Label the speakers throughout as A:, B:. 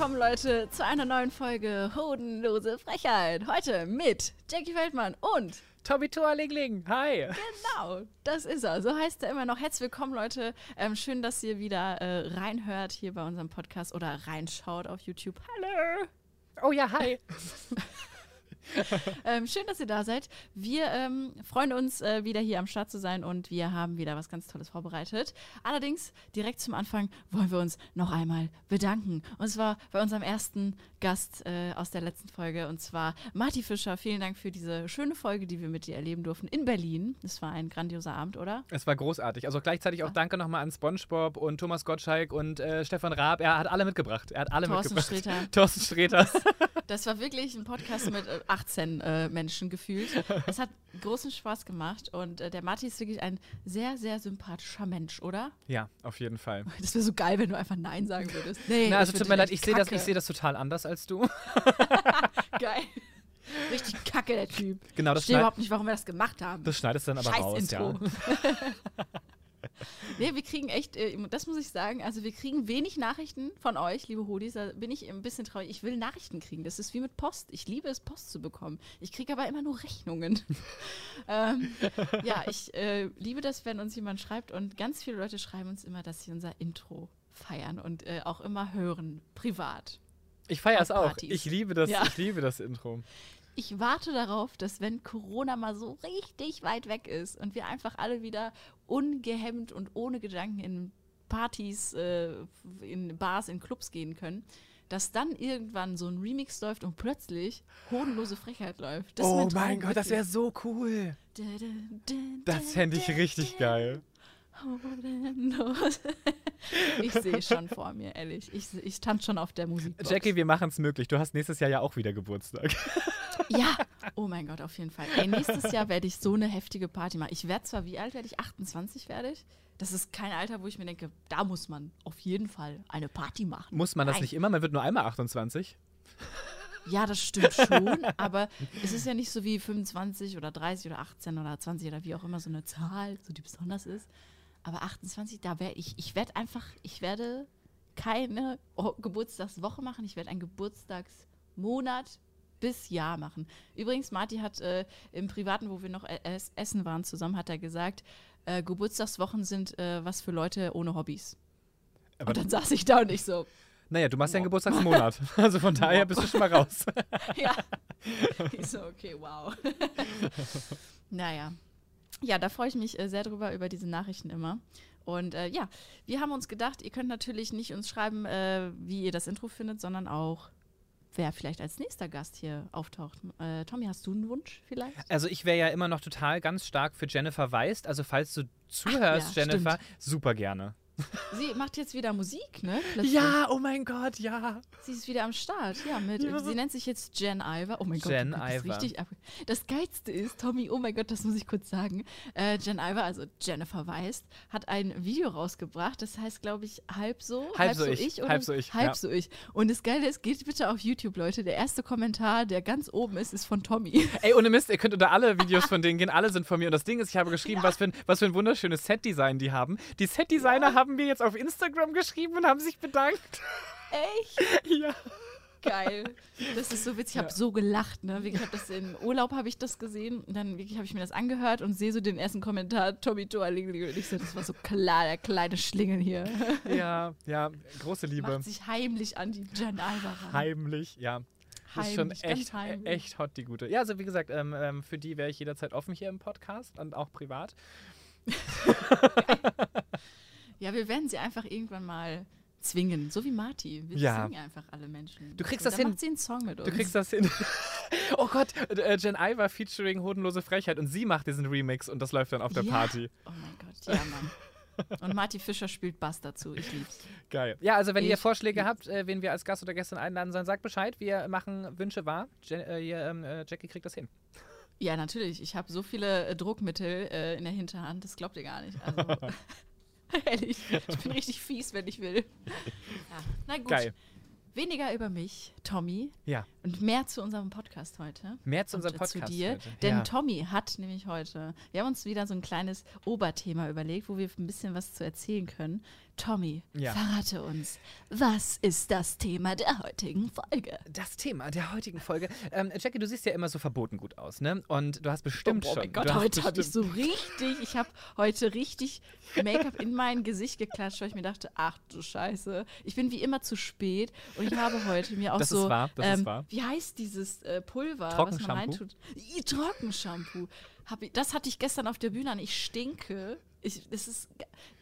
A: willkommen, Leute, zu einer neuen Folge Hodenlose Frechheit. Heute mit Jackie Feldmann und
B: Tommy Toalingling, hi.
A: genau, das ist er. So heißt er immer noch. Herzlich willkommen, Leute. Ähm, schön, dass ihr wieder äh, reinhört hier bei unserem Podcast oder reinschaut auf YouTube. Hallo.
B: Oh ja, hi.
A: Ähm, schön, dass ihr da seid. Wir ähm, freuen uns, äh, wieder hier am Start zu sein und wir haben wieder was ganz Tolles vorbereitet. Allerdings, direkt zum Anfang wollen wir uns noch einmal bedanken. Und zwar bei unserem ersten Gast äh, aus der letzten Folge und zwar Marty Fischer. Vielen Dank für diese schöne Folge, die wir mit dir erleben durften in Berlin. Das war ein grandioser Abend, oder?
B: Es war großartig. Also gleichzeitig auch danke nochmal an SpongeBob und Thomas Gottschalk und äh, Stefan Raab. Er hat alle mitgebracht. Er hat alle
A: Thorsten
B: mitgebracht.
A: Sträter.
B: Thorsten Sträter.
A: Das war wirklich ein Podcast mit äh, 18 äh, Menschen gefühlt. Es hat großen Spaß gemacht und äh, der Marty ist wirklich ein sehr, sehr sympathischer Mensch, oder?
B: ja, auf jeden Fall.
A: Das wäre so geil, wenn du einfach Nein sagen würdest. Nee,
B: Na, also tut mir leid, ich sehe das, ich seh das total anders als du.
A: Geil. Richtig kacke, der Typ.
B: Genau, das
A: Ich verstehe überhaupt nicht, warum wir das gemacht haben.
B: Das schneidest du dann aber
A: Scheiß
B: raus,
A: Intro.
B: ja.
A: Nee, wir kriegen echt, äh, das muss ich sagen, also wir kriegen wenig Nachrichten von euch, liebe Hodis. Da bin ich ein bisschen traurig. Ich will Nachrichten kriegen. Das ist wie mit Post. Ich liebe es, Post zu bekommen. Ich kriege aber immer nur Rechnungen. ähm, ja, ich äh, liebe das, wenn uns jemand schreibt und ganz viele Leute schreiben uns immer, dass sie unser Intro feiern und äh, auch immer hören, privat.
B: Ich feiere es auch. Ich liebe das,
A: Ja.
B: ich liebe das Intro.
A: Ich warte darauf, dass wenn Corona mal so richtig weit weg ist und wir einfach alle wieder ungehemmt und ohne Gedanken in Partys, äh, in Bars, in Clubs gehen können, dass dann irgendwann so ein Remix läuft und plötzlich hodenlose Frechheit läuft. Das
B: oh
A: mein
B: Gott, das wäre
A: wirklich.
B: so cool.
A: Da, da, da,
B: Das
A: da,
B: fände ich richtig geil.
A: Hodenlos. Ich sehe schon vor mir, ehrlich. Ich, ich tanze schon auf der Musik.
B: Jackie, wir machen es möglich. Du hast nächstes Jahr ja auch wieder Geburtstag.
A: Ja, oh mein Gott, auf jeden Fall. Ey, nächstes Jahr werde ich so eine heftige Party machen. Ich werde zwar, wie alt werde ich? 28 werde ich. Das ist kein Alter, wo ich mir denke, da muss man auf jeden Fall eine Party machen.
B: Muss man das
A: Nein.
B: nicht immer? Man wird nur einmal 28.
A: Ja, das stimmt schon, aber es ist ja nicht so wie 25 oder 30 oder 18 oder 20 oder wie auch immer so eine Zahl, so die besonders ist. Aber 28, da werde ich, ich werde einfach, ich werde keine Geburtstagswoche machen, ich werde einen Geburtstagsmonat bis Jahr machen. Übrigens, Marty hat äh, im Privaten, wo wir noch es- essen waren zusammen, hat er gesagt, äh, Geburtstagswochen sind äh, was für Leute ohne Hobbys.
B: Aber
A: und dann saß ich da und ich so,
B: naja, du machst ja einen
A: Wow.
B: Geburtstagsmonat. Also von daher bist du schon mal raus.
A: Ja. Ich so, okay, wow. naja. Ja, da freue ich mich äh, sehr drüber, über diese Nachrichten immer. Und äh, ja, wir haben uns gedacht, ihr könnt natürlich nicht uns schreiben, äh, wie ihr das Intro findet, sondern auch, wer vielleicht als nächster Gast hier auftaucht. Äh, Tommy, hast du einen Wunsch vielleicht?
B: Also ich wäre ja immer noch total ganz stark für Jennifer Weist. Also falls du zuhörst,
A: ja,
B: Jennifer, super gerne.
A: Sie macht jetzt wieder Musik, ne? Plötzlich.
B: Ja, oh mein Gott, ja.
A: Sie ist wieder am Start, ja. Mit,
B: Ja.
A: Sie nennt sich jetzt Jen Iver. Oh mein Gott,
B: Jen
A: guckst
B: Iver.
A: richtig ab. Das Geilste ist, Tommy, oh mein Gott, das muss ich kurz sagen. Äh, Jen Iver, also Jennifer Weist, hat ein Video rausgebracht. Das heißt, glaube ich, halb so.
B: Halb so ich,
A: oder
B: halb so ich,
A: Halb
B: ja.
A: so ich. Und das Geile ist, geht bitte auf YouTube, Leute. Der erste Kommentar, der ganz oben ist, ist von Tommy.
B: Ey, ohne Mist, ihr könnt unter alle Videos von denen gehen. Alle sind von mir. Und das Ding ist, ich habe geschrieben, was, für ein, was für ein wunderschönes Set-Design die haben. Die Set-Designer haben mir jetzt auf Instagram geschrieben und haben sich bedankt.
A: Echt
B: ja.
A: geil. Das ist so witzig. Ich habe
B: Ja.
A: so gelacht. Ne? Wirklich, Ich habe das im Urlaub habe ich das gesehen. Und dann wirklich habe ich mir das angehört und sehe so den ersten Kommentar, Tommy Toalingli. Und ich so, das war so klar, der kleine Schlingel hier.
B: Ja, ja, große Liebe.
A: Macht sich heimlich an die Jen Alva ran.
B: Heimlich, ja. Das ist schon
A: Heimlich,
B: echt,
A: heimlich.
B: echt hot, die gute. Ja, also wie gesagt, ähm, ähm, für die wäre ich jederzeit offen hier im Podcast und auch privat.
A: Ja, wir werden sie einfach irgendwann mal zwingen. So wie Marty. Wir
B: Ja.
A: zwingen einfach alle Menschen.
B: Du kriegst
A: so,
B: das hin.
A: macht sie einen Song mit uns.
B: Du kriegst das hin. oh Gott, äh, Jen Iver featuring Hodenlose Frechheit und sie macht diesen Remix und das läuft dann auf der
A: Ja.
B: Party.
A: Oh mein Gott, ja, Mann. Und Marty Fischer spielt Bass dazu. Ich lieb's.
B: Geil. Ja, also wenn ihr
A: Ich
B: Vorschläge habt, äh, wen wir als Gast oder Gästin einladen sollen, sagt Bescheid. Wir machen Wünsche wahr. Je äh, ähm, äh, Jackie kriegt das hin.
A: Ja, natürlich. Ich habe so viele äh, Druckmittel äh, in der Hinterhand, das glaubt ihr gar nicht. Also, ehrlich, ich bin richtig fies, wenn ich will. Ja. Na gut.
B: Geil.
A: Weniger über mich, Tommy,
B: Ja.
A: und mehr zu unserem Podcast heute.
B: Mehr zu unserem Podcast.
A: Zu dir.
B: heute.
A: Denn
B: ja.
A: Tommy hat nämlich heute, wir haben uns wieder so ein kleines Oberthema überlegt, wo wir ein bisschen was zu erzählen können. Tommy,
B: Ja.
A: verrate uns, was ist das Thema der heutigen Folge?
B: Das Thema der heutigen Folge. Ähm, Jackie, du siehst ja immer so verboten gut aus, ne? Und du hast bestimmt
A: oh,
B: schon.
A: mein Gott, heute habe ich so richtig, ich habe heute richtig Make-up in mein Gesicht geklatscht, weil ich mir dachte, ach du Scheiße, ich bin wie immer zu spät und ich habe heute mir auch
B: Das ist
A: so,
B: wahr, das ist
A: ähm,
B: wahr.
A: wie heißt dieses äh, Pulver, was man reintut? I- Trockenshampoo. Ich, das hatte ich gestern auf der Bühne an. Ich stinke. Ich, es ist,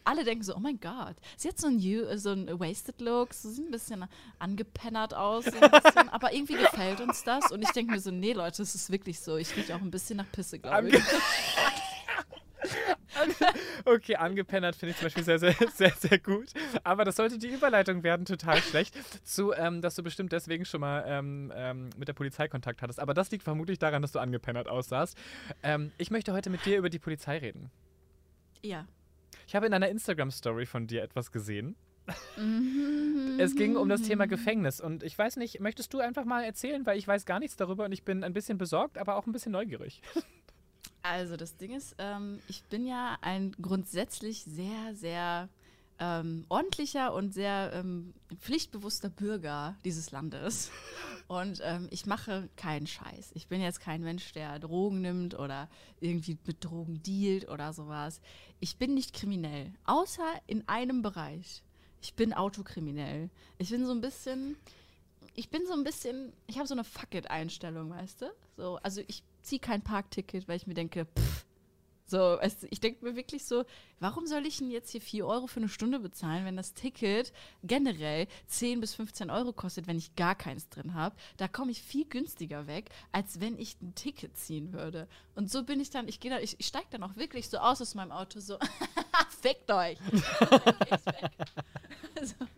A: alle denken so, oh mein Gott. Sie hat so ein, You- so ein Wasted Look, so sieht ein bisschen angepennert aus, so bisschen, aber irgendwie gefällt uns das. Und ich denke mir so, nee Leute, es ist wirklich so. Ich rieche auch ein bisschen nach Pisse, glaube ich.
B: Okay, angepennert finde ich zum Beispiel sehr, sehr, sehr, sehr gut. Aber das sollte die Überleitung werden, total schlecht. Zu, ähm, dass du bestimmt deswegen schon mal ähm, ähm, mit der Polizei Kontakt hattest. Aber das liegt vermutlich daran, dass du angepennert aussahst. Ähm, ich möchte heute mit dir über die Polizei reden.
A: Ja.
B: Ich habe in einer Instagram-Story von dir etwas gesehen.
A: Mhm.
B: Es ging um das Thema Gefängnis. Und ich weiß nicht, möchtest du einfach mal erzählen, weil ich weiß gar nichts darüber und ich bin ein bisschen besorgt, aber auch ein bisschen neugierig.
A: Also das Ding ist, ähm, ich bin ja ein grundsätzlich sehr, sehr ähm, ordentlicher und sehr ähm, pflichtbewusster Bürger dieses Landes. Und ähm, ich mache keinen Scheiß. Ich bin jetzt kein Mensch, der Drogen nimmt oder irgendwie mit Drogen dealt oder sowas. Ich bin nicht kriminell, außer in einem Bereich. Ich bin autokriminell. Ich bin so ein bisschen, ich bin so ein bisschen, ich habe so eine Fuck it-Einstellung, weißt du? So, also ich ziehe kein Parkticket, weil ich mir denke, pff, so, du, ich denke mir wirklich so, warum soll ich denn jetzt hier 4 Euro für eine Stunde bezahlen, wenn das Ticket generell 10 bis 15 Euro kostet, wenn ich gar keins drin habe? Da komme ich viel günstiger weg, als wenn ich ein Ticket ziehen würde. Und so bin ich dann, ich gehe da, ich, ich steige dann auch wirklich so aus aus meinem Auto, so, fickt euch. also,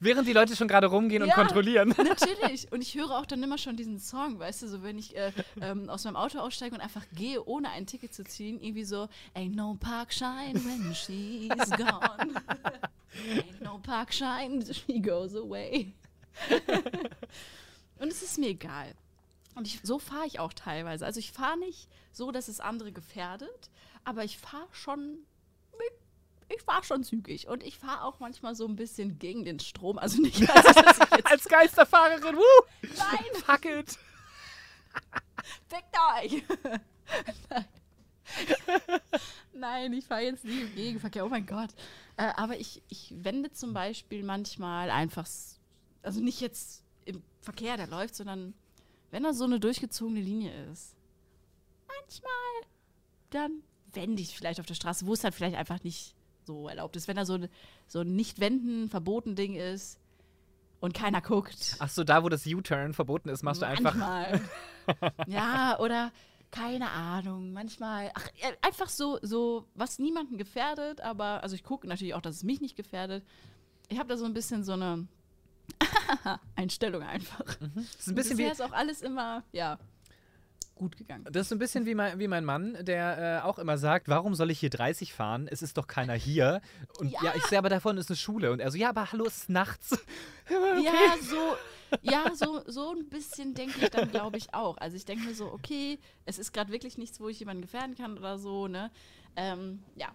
B: Während die Leute schon gerade rumgehen und
A: Ja.
B: kontrollieren.
A: Natürlich. Und ich höre auch dann immer schon diesen Song, weißt du, so wenn ich äh, ähm, aus meinem Auto aussteige und einfach gehe, ohne ein Ticket zu ziehen, irgendwie so, ain't no park shine when she's gone. ain't no park shine, she goes away. und es ist mir egal. Und ich, so fahre ich auch teilweise. Also ich fahre nicht so, dass es andere gefährdet, aber ich fahre schon ich fahre schon zügig und ich fahre auch manchmal so ein bisschen gegen den Strom. Also nicht, jetzt
B: Als Geisterfahrerin, wuh!
A: Nein,
B: Fuck it!
A: fickt euch! Nein. Nein, ich fahre jetzt nie im Gegenverkehr. Oh mein Gott. Äh, aber ich, ich wende zum Beispiel manchmal einfach, also nicht jetzt im Verkehr, der läuft, sondern wenn da so eine durchgezogene Linie ist. Manchmal, dann wende ich vielleicht auf der Straße, wo es dann vielleicht einfach nicht so erlaubt ist. Wenn da so, ein- so ein Nicht-Wenden, verboten Ding ist und keiner guckt.
B: Ach so, da wo das U-Turn verboten ist, machst du einfach.
A: Manchmal. ja, oder keine Ahnung, manchmal. Ach, einfach so, so, was niemanden gefährdet, aber, also ich gucke natürlich auch, dass es mich nicht gefährdet. Ich habe da so ein bisschen so eine Einstellung einfach.
B: Das ist ein bisschen
A: bisher
B: wie.
A: ist auch alles immer, ja, gut gegangen.
B: Das ist ein bisschen wie mein, wie mein Mann, der äh, auch immer sagt, warum soll ich hier 30 fahren? Es ist doch keiner hier. Und ja,
A: Ja.
B: ich sehe aber davon ist eine Schule. Und er so, ja, aber hallo, es ist nachts.
A: Ja, so, ja, so, so ein bisschen denke ich dann, glaube ich, auch. Also ich denke mir so, okay, es ist gerade wirklich nichts, wo ich jemanden gefährden kann oder so, ne? Ähm, ja.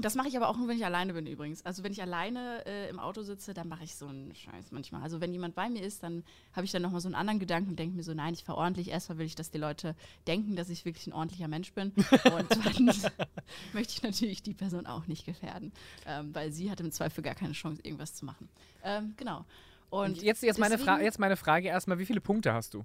A: Das mache ich aber auch nur, wenn ich alleine bin übrigens. Also wenn ich alleine äh, im Auto sitze, dann mache ich so einen Scheiß manchmal. Also wenn jemand bei mir ist, dann habe ich dann nochmal so einen anderen Gedanken und denke mir so, nein, ich fahre ordentlich. Erstmal will ich, dass die Leute denken, dass ich wirklich ein ordentlicher Mensch bin. Und zweitens möchte ich natürlich die Person auch nicht gefährden, ähm, weil sie hat im Zweifel gar keine Chance, irgendwas zu machen. Ähm, genau. Und
B: jetzt, jetzt, meine
A: deswegen-
B: jetzt meine Frage erstmal, wie viele Punkte hast du?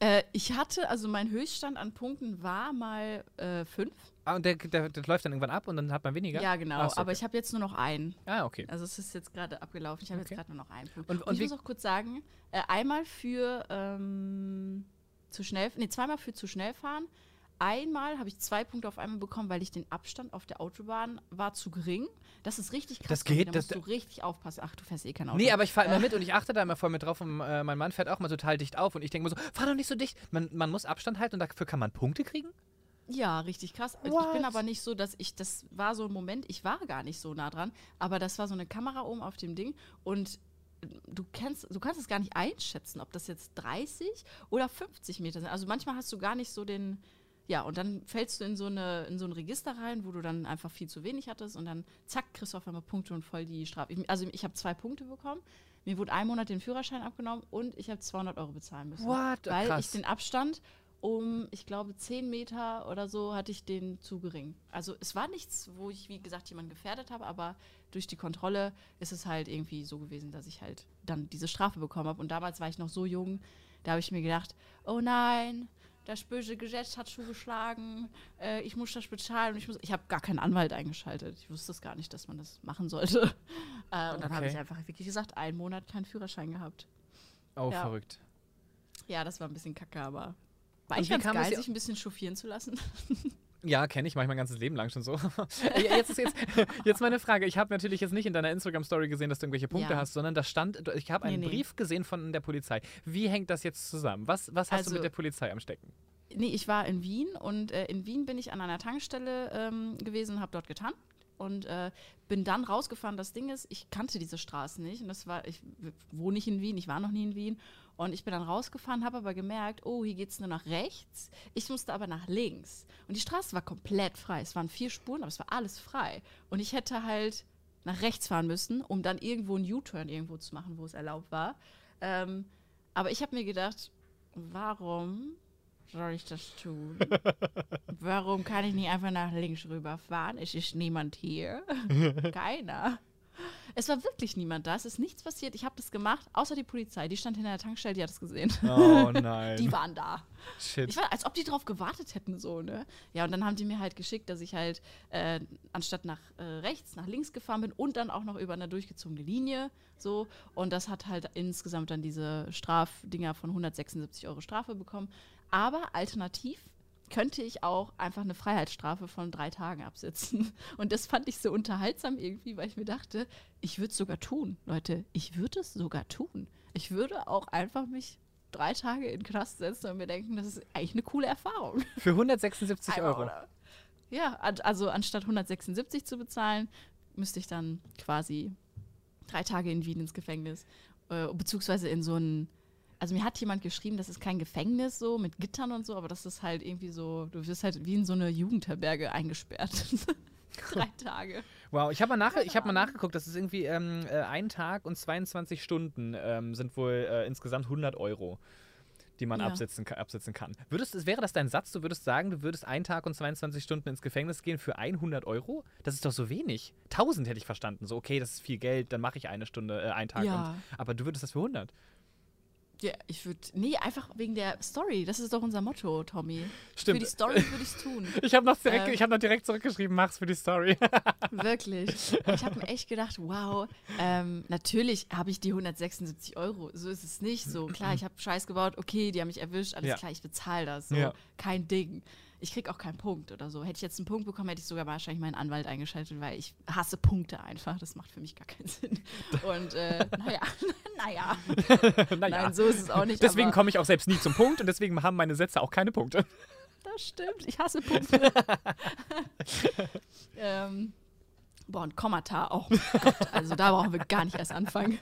A: Äh, ich hatte, also mein Höchststand an Punkten war mal äh, fünf.
B: Ah, und der, der, der läuft dann irgendwann ab und dann hat man weniger?
A: Ja, genau.
B: So,
A: Aber
B: okay.
A: ich habe jetzt nur noch einen.
B: Ah, okay.
A: Also es ist jetzt gerade abgelaufen. Ich habe
B: Okay.
A: jetzt gerade nur noch einen Punkt.
B: Und-
A: Und,
B: und
A: ich muss auch kurz sagen, äh, einmal für ähm, zu schnell, nee, zweimal für zu schnell fahren, Einmal habe ich zwei Punkte auf einmal bekommen, weil ich den Abstand auf der Autobahn war zu gering. Das ist richtig krass.
B: Das geht,
A: Da
B: das-
A: musst du richtig aufpassen. Ach, du fährst eh kein Auto.
B: Nee, aber ich fahre immer mit und ich achte da immer voll mit drauf und äh, mein Mann fährt auch mal total dicht auf und ich denke mir so, fahr doch nicht so dicht. Man, man muss Abstand halten und dafür kann man Punkte kriegen?
A: Ja, richtig krass. Ich
B: What?
A: bin aber nicht so, dass ich, das war so ein Moment, ich war gar nicht so nah dran, aber das war so eine Kamera oben auf dem Ding und du kennst, du kannst es gar nicht einschätzen, ob das jetzt 30 oder 50 Meter sind. Also manchmal hast du gar nicht so den, ja, und dann fällst du in so, eine, in so ein Register rein, wo du dann einfach viel zu wenig hattest und dann zack, kriegst du auf einmal Punkte und voll die Strafe. Ich, also ich habe zwei Punkte bekommen. Mir wurde ein Monat den Führerschein abgenommen und ich habe 200 Euro bezahlen müssen.
B: What?
A: Weil
B: Krass.
A: ich den Abstand um, ich glaube, 10 Meter oder so hatte ich den zu gering. Also es war nichts, wo ich, wie gesagt, jemanden gefährdet habe, aber durch die Kontrolle ist es halt irgendwie so gewesen, dass ich halt dann diese Strafe bekommen habe. Und damals war ich noch so jung, da habe ich mir gedacht, oh nein, das böse Gesetz hat zugeschlagen, äh, ich muss das bezahlen. Und ich muss, ich habe gar keinen Anwalt eingeschaltet. Ich wusste es gar nicht, dass man das machen sollte. Äh, und dann habe ich einfach wirklich gesagt, einen Monat keinen Führerschein gehabt.
B: Oh,
A: Ja.
B: verrückt.
A: Ja, das war ein bisschen kacke, aber war
B: Und
A: ich
B: wie
A: ganz geil, sich ein bisschen chauffieren zu lassen.
B: Ja, kenne ich, mache ich mein ganzes Leben lang schon so. Jetzt jetzt, jetzt meine Frage. Ich habe natürlich jetzt nicht in deiner Instagram-Story gesehen, dass du irgendwelche Punkte
A: Ja.
B: hast, sondern da stand, ich habe einen
A: Nee, nee.
B: Brief gesehen von der Polizei. Wie hängt das jetzt zusammen? Was, was hast du
A: Also-
B: mit der Polizei am Stecken?
A: Nee, ich war in Wien und äh, in Wien bin ich an einer Tankstelle ähm, gewesen, habe dort getankt und äh, bin dann rausgefahren. Das Ding ist, ich kannte diese Straßen nicht und das war, ich wohne nicht in Wien, ich war noch nie in Wien und ich bin dann rausgefahren, habe aber gemerkt, oh, hier geht es nur nach rechts. Ich musste aber nach links und die Straße war komplett frei. Es waren vier Spuren, aber es war alles frei und ich hätte halt nach rechts fahren müssen, um dann irgendwo einen U-Turn irgendwo zu machen, wo es erlaubt war. Ähm, aber ich habe mir gedacht, warum soll ich das tun? Warum kann ich nicht einfach nach links rüberfahren? Es ist niemand hier. Keiner. Es war wirklich niemand da. Es ist nichts passiert. Ich habe das gemacht, außer die Polizei. Die stand hinter der Tankstelle, die hat es gesehen.
B: Oh nein.
A: Die waren da.
B: Shit.
A: Ich war, als ob die drauf gewartet hätten, so, ne? Ja, und dann haben die mir halt geschickt, dass ich halt äh, anstatt nach äh, rechts, nach links gefahren bin und dann auch noch über eine durchgezogene Linie, so. Und das hat halt insgesamt dann diese Strafdinger von 176 Euro Strafe bekommen. Aber alternativ könnte ich auch einfach eine Freiheitsstrafe von drei Tagen absitzen. Und das fand ich so unterhaltsam irgendwie, weil ich mir dachte, ich würde es sogar tun, Leute. Ich würde es sogar tun. Ich würde auch einfach mich drei Tage in den Knast setzen und mir denken, das ist eigentlich eine coole Erfahrung.
B: Für 176
A: Einmal,
B: Euro.
A: Ja, also anstatt 176 zu bezahlen, müsste ich dann quasi drei Tage in Wien ins Gefängnis. Äh, beziehungsweise in so ein. Also mir hat jemand geschrieben, das ist kein Gefängnis so mit Gittern und so, aber das ist halt irgendwie so, du wirst halt wie in so eine Jugendherberge eingesperrt. drei Tage.
B: Wow, ich habe mal, nach, ich hab mal nachgeguckt, das ist irgendwie ähm, äh, ein Tag und 22 Stunden ähm, sind wohl äh, insgesamt 100 Euro, die man
A: Ja.
B: absetzen, absetzen kann. Würdest, es- wäre das dein Satz? Du würdest sagen, du würdest einen Tag und 22 Stunden ins Gefängnis gehen für 100 Euro? Das ist doch so wenig. 1000 hätte ich verstanden. So, okay, das ist viel Geld, dann mache ich eine Stunde, äh, einen Tag.
A: Ja.
B: Und, aber du würdest das für 100.
A: Ja, ich würde. Nee, einfach wegen der Story. Das ist doch unser Motto, Tommy.
B: Stimmt.
A: Für die Story würde ich es tun.
B: Ich habe noch, direkt-
A: Ähm.
B: ich hab noch direkt zurückgeschrieben, mach's für die Story.
A: Wirklich. Ich habe mir echt gedacht, wow, ähm, natürlich habe ich die 176 Euro. So ist es nicht. So, klar, ich habe Scheiß gebaut, okay, die haben mich erwischt, alles
B: Ja.
A: klar, ich bezahle das. So,
B: Ja.
A: kein Ding. Ich krieg auch keinen Punkt oder so. Hätte ich jetzt einen Punkt bekommen, hätte ich sogar wahrscheinlich meinen Anwalt eingeschaltet, weil ich hasse Punkte einfach. Das macht für mich gar keinen Sinn. Und äh, naja, naja.
B: naja.
A: Nein, so ist es auch nicht.
B: Deswegen komme ich auch selbst nie zum Punkt und deswegen haben meine Sätze auch keine Punkte.
A: Das stimmt. Ich hasse Punkte. ähm, boah, und Kommata auch. Gott, also da brauchen wir gar nicht erst anfangen.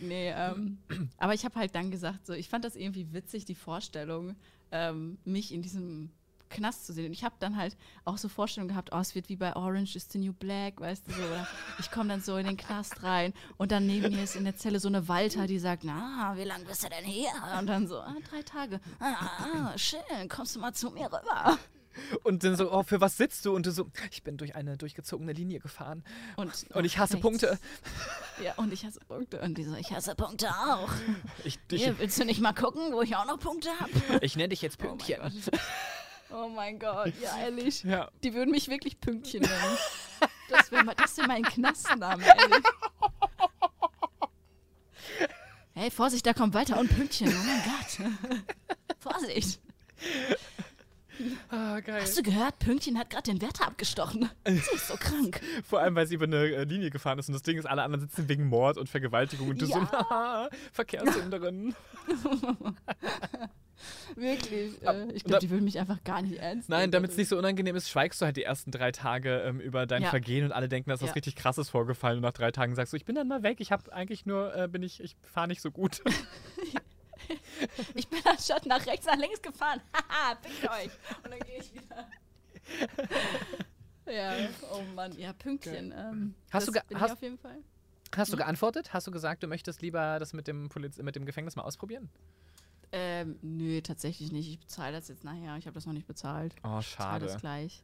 A: nee, ähm, aber ich habe halt dann gesagt, so, ich fand das irgendwie witzig, die Vorstellung, ähm, mich in diesem Knast zu sehen. Und ich habe dann halt auch so Vorstellungen gehabt, oh, es wird wie bei Orange is the New Black, weißt du so. Oder ich komme dann so in den Knast rein und dann neben mir ist in der Zelle so eine Walter, die sagt, na, wie lange bist du denn hier? Und dann so, ah, drei Tage. Ah, ah, schön, kommst du mal zu mir rüber.
B: Und dann so, oh, für was sitzt du? Und du so, ich bin durch eine durchgezogene Linie gefahren.
A: Und,
B: Und ich hasse
A: rechts.
B: Punkte.
A: Ja, und ich hasse Punkte. Und die so, ich hasse Punkte auch.
B: Ich, ich,
A: Hier, willst du nicht mal gucken, wo ich auch noch Punkte habe?
B: ich nenne dich jetzt
A: Oh mein
B: Pünktchen.
A: Oh mein Gott, ja, ehrlich.
B: ja.
A: Die würden mich wirklich Pünktchen nennen. Das wäre das wär mein Knastname, ehrlich. Hey, Vorsicht, da kommt weiter und Pünktchen. Oh mein Gott. Vorsicht.
B: Ah, geil.
A: Hast du gehört? Pünktchen hat gerade den Wärter abgestochen. Sie ist so krank.
B: Vor allem, weil sie über eine äh, Linie gefahren ist und das Ding ist, alle anderen sitzen wegen Mord und Vergewaltigung und du so,
A: Ja.
B: haha, Verkehrssünderin.
A: Wirklich. Äh, ich glaube, die will mich einfach gar nicht ernst
B: Nein,
A: nehmen.
B: damit es nicht so unangenehm ist, schweigst du halt die ersten drei Tage ähm, über dein
A: Ja.
B: Vergehen und alle denken, da ist was
A: Ja.
B: richtig krasses vorgefallen und nach drei Tagen sagst du, ich bin dann mal weg, ich habe eigentlich nur, äh, bin ich, ich fahre nicht so gut.
A: Ich bin anstatt nach rechts nach links gefahren. Haha, pickt euch. Und dann gehe ich wieder. ja, oh Mann. Ja, Pünktchen. Ähm,
B: Hast du
A: bin
B: hast-
A: auf jeden Fall.
B: Hast du
A: Hm?
B: geantwortet? Hast du gesagt, du möchtest lieber das mit dem, Poliz mit dem Gefängnis mal ausprobieren?
A: Ähm, nö, tatsächlich nicht. Ich bezahle das jetzt nachher. Ich habe das noch nicht bezahlt.
B: Oh,
A: Ich zahle das
B: schade.
A: gleich.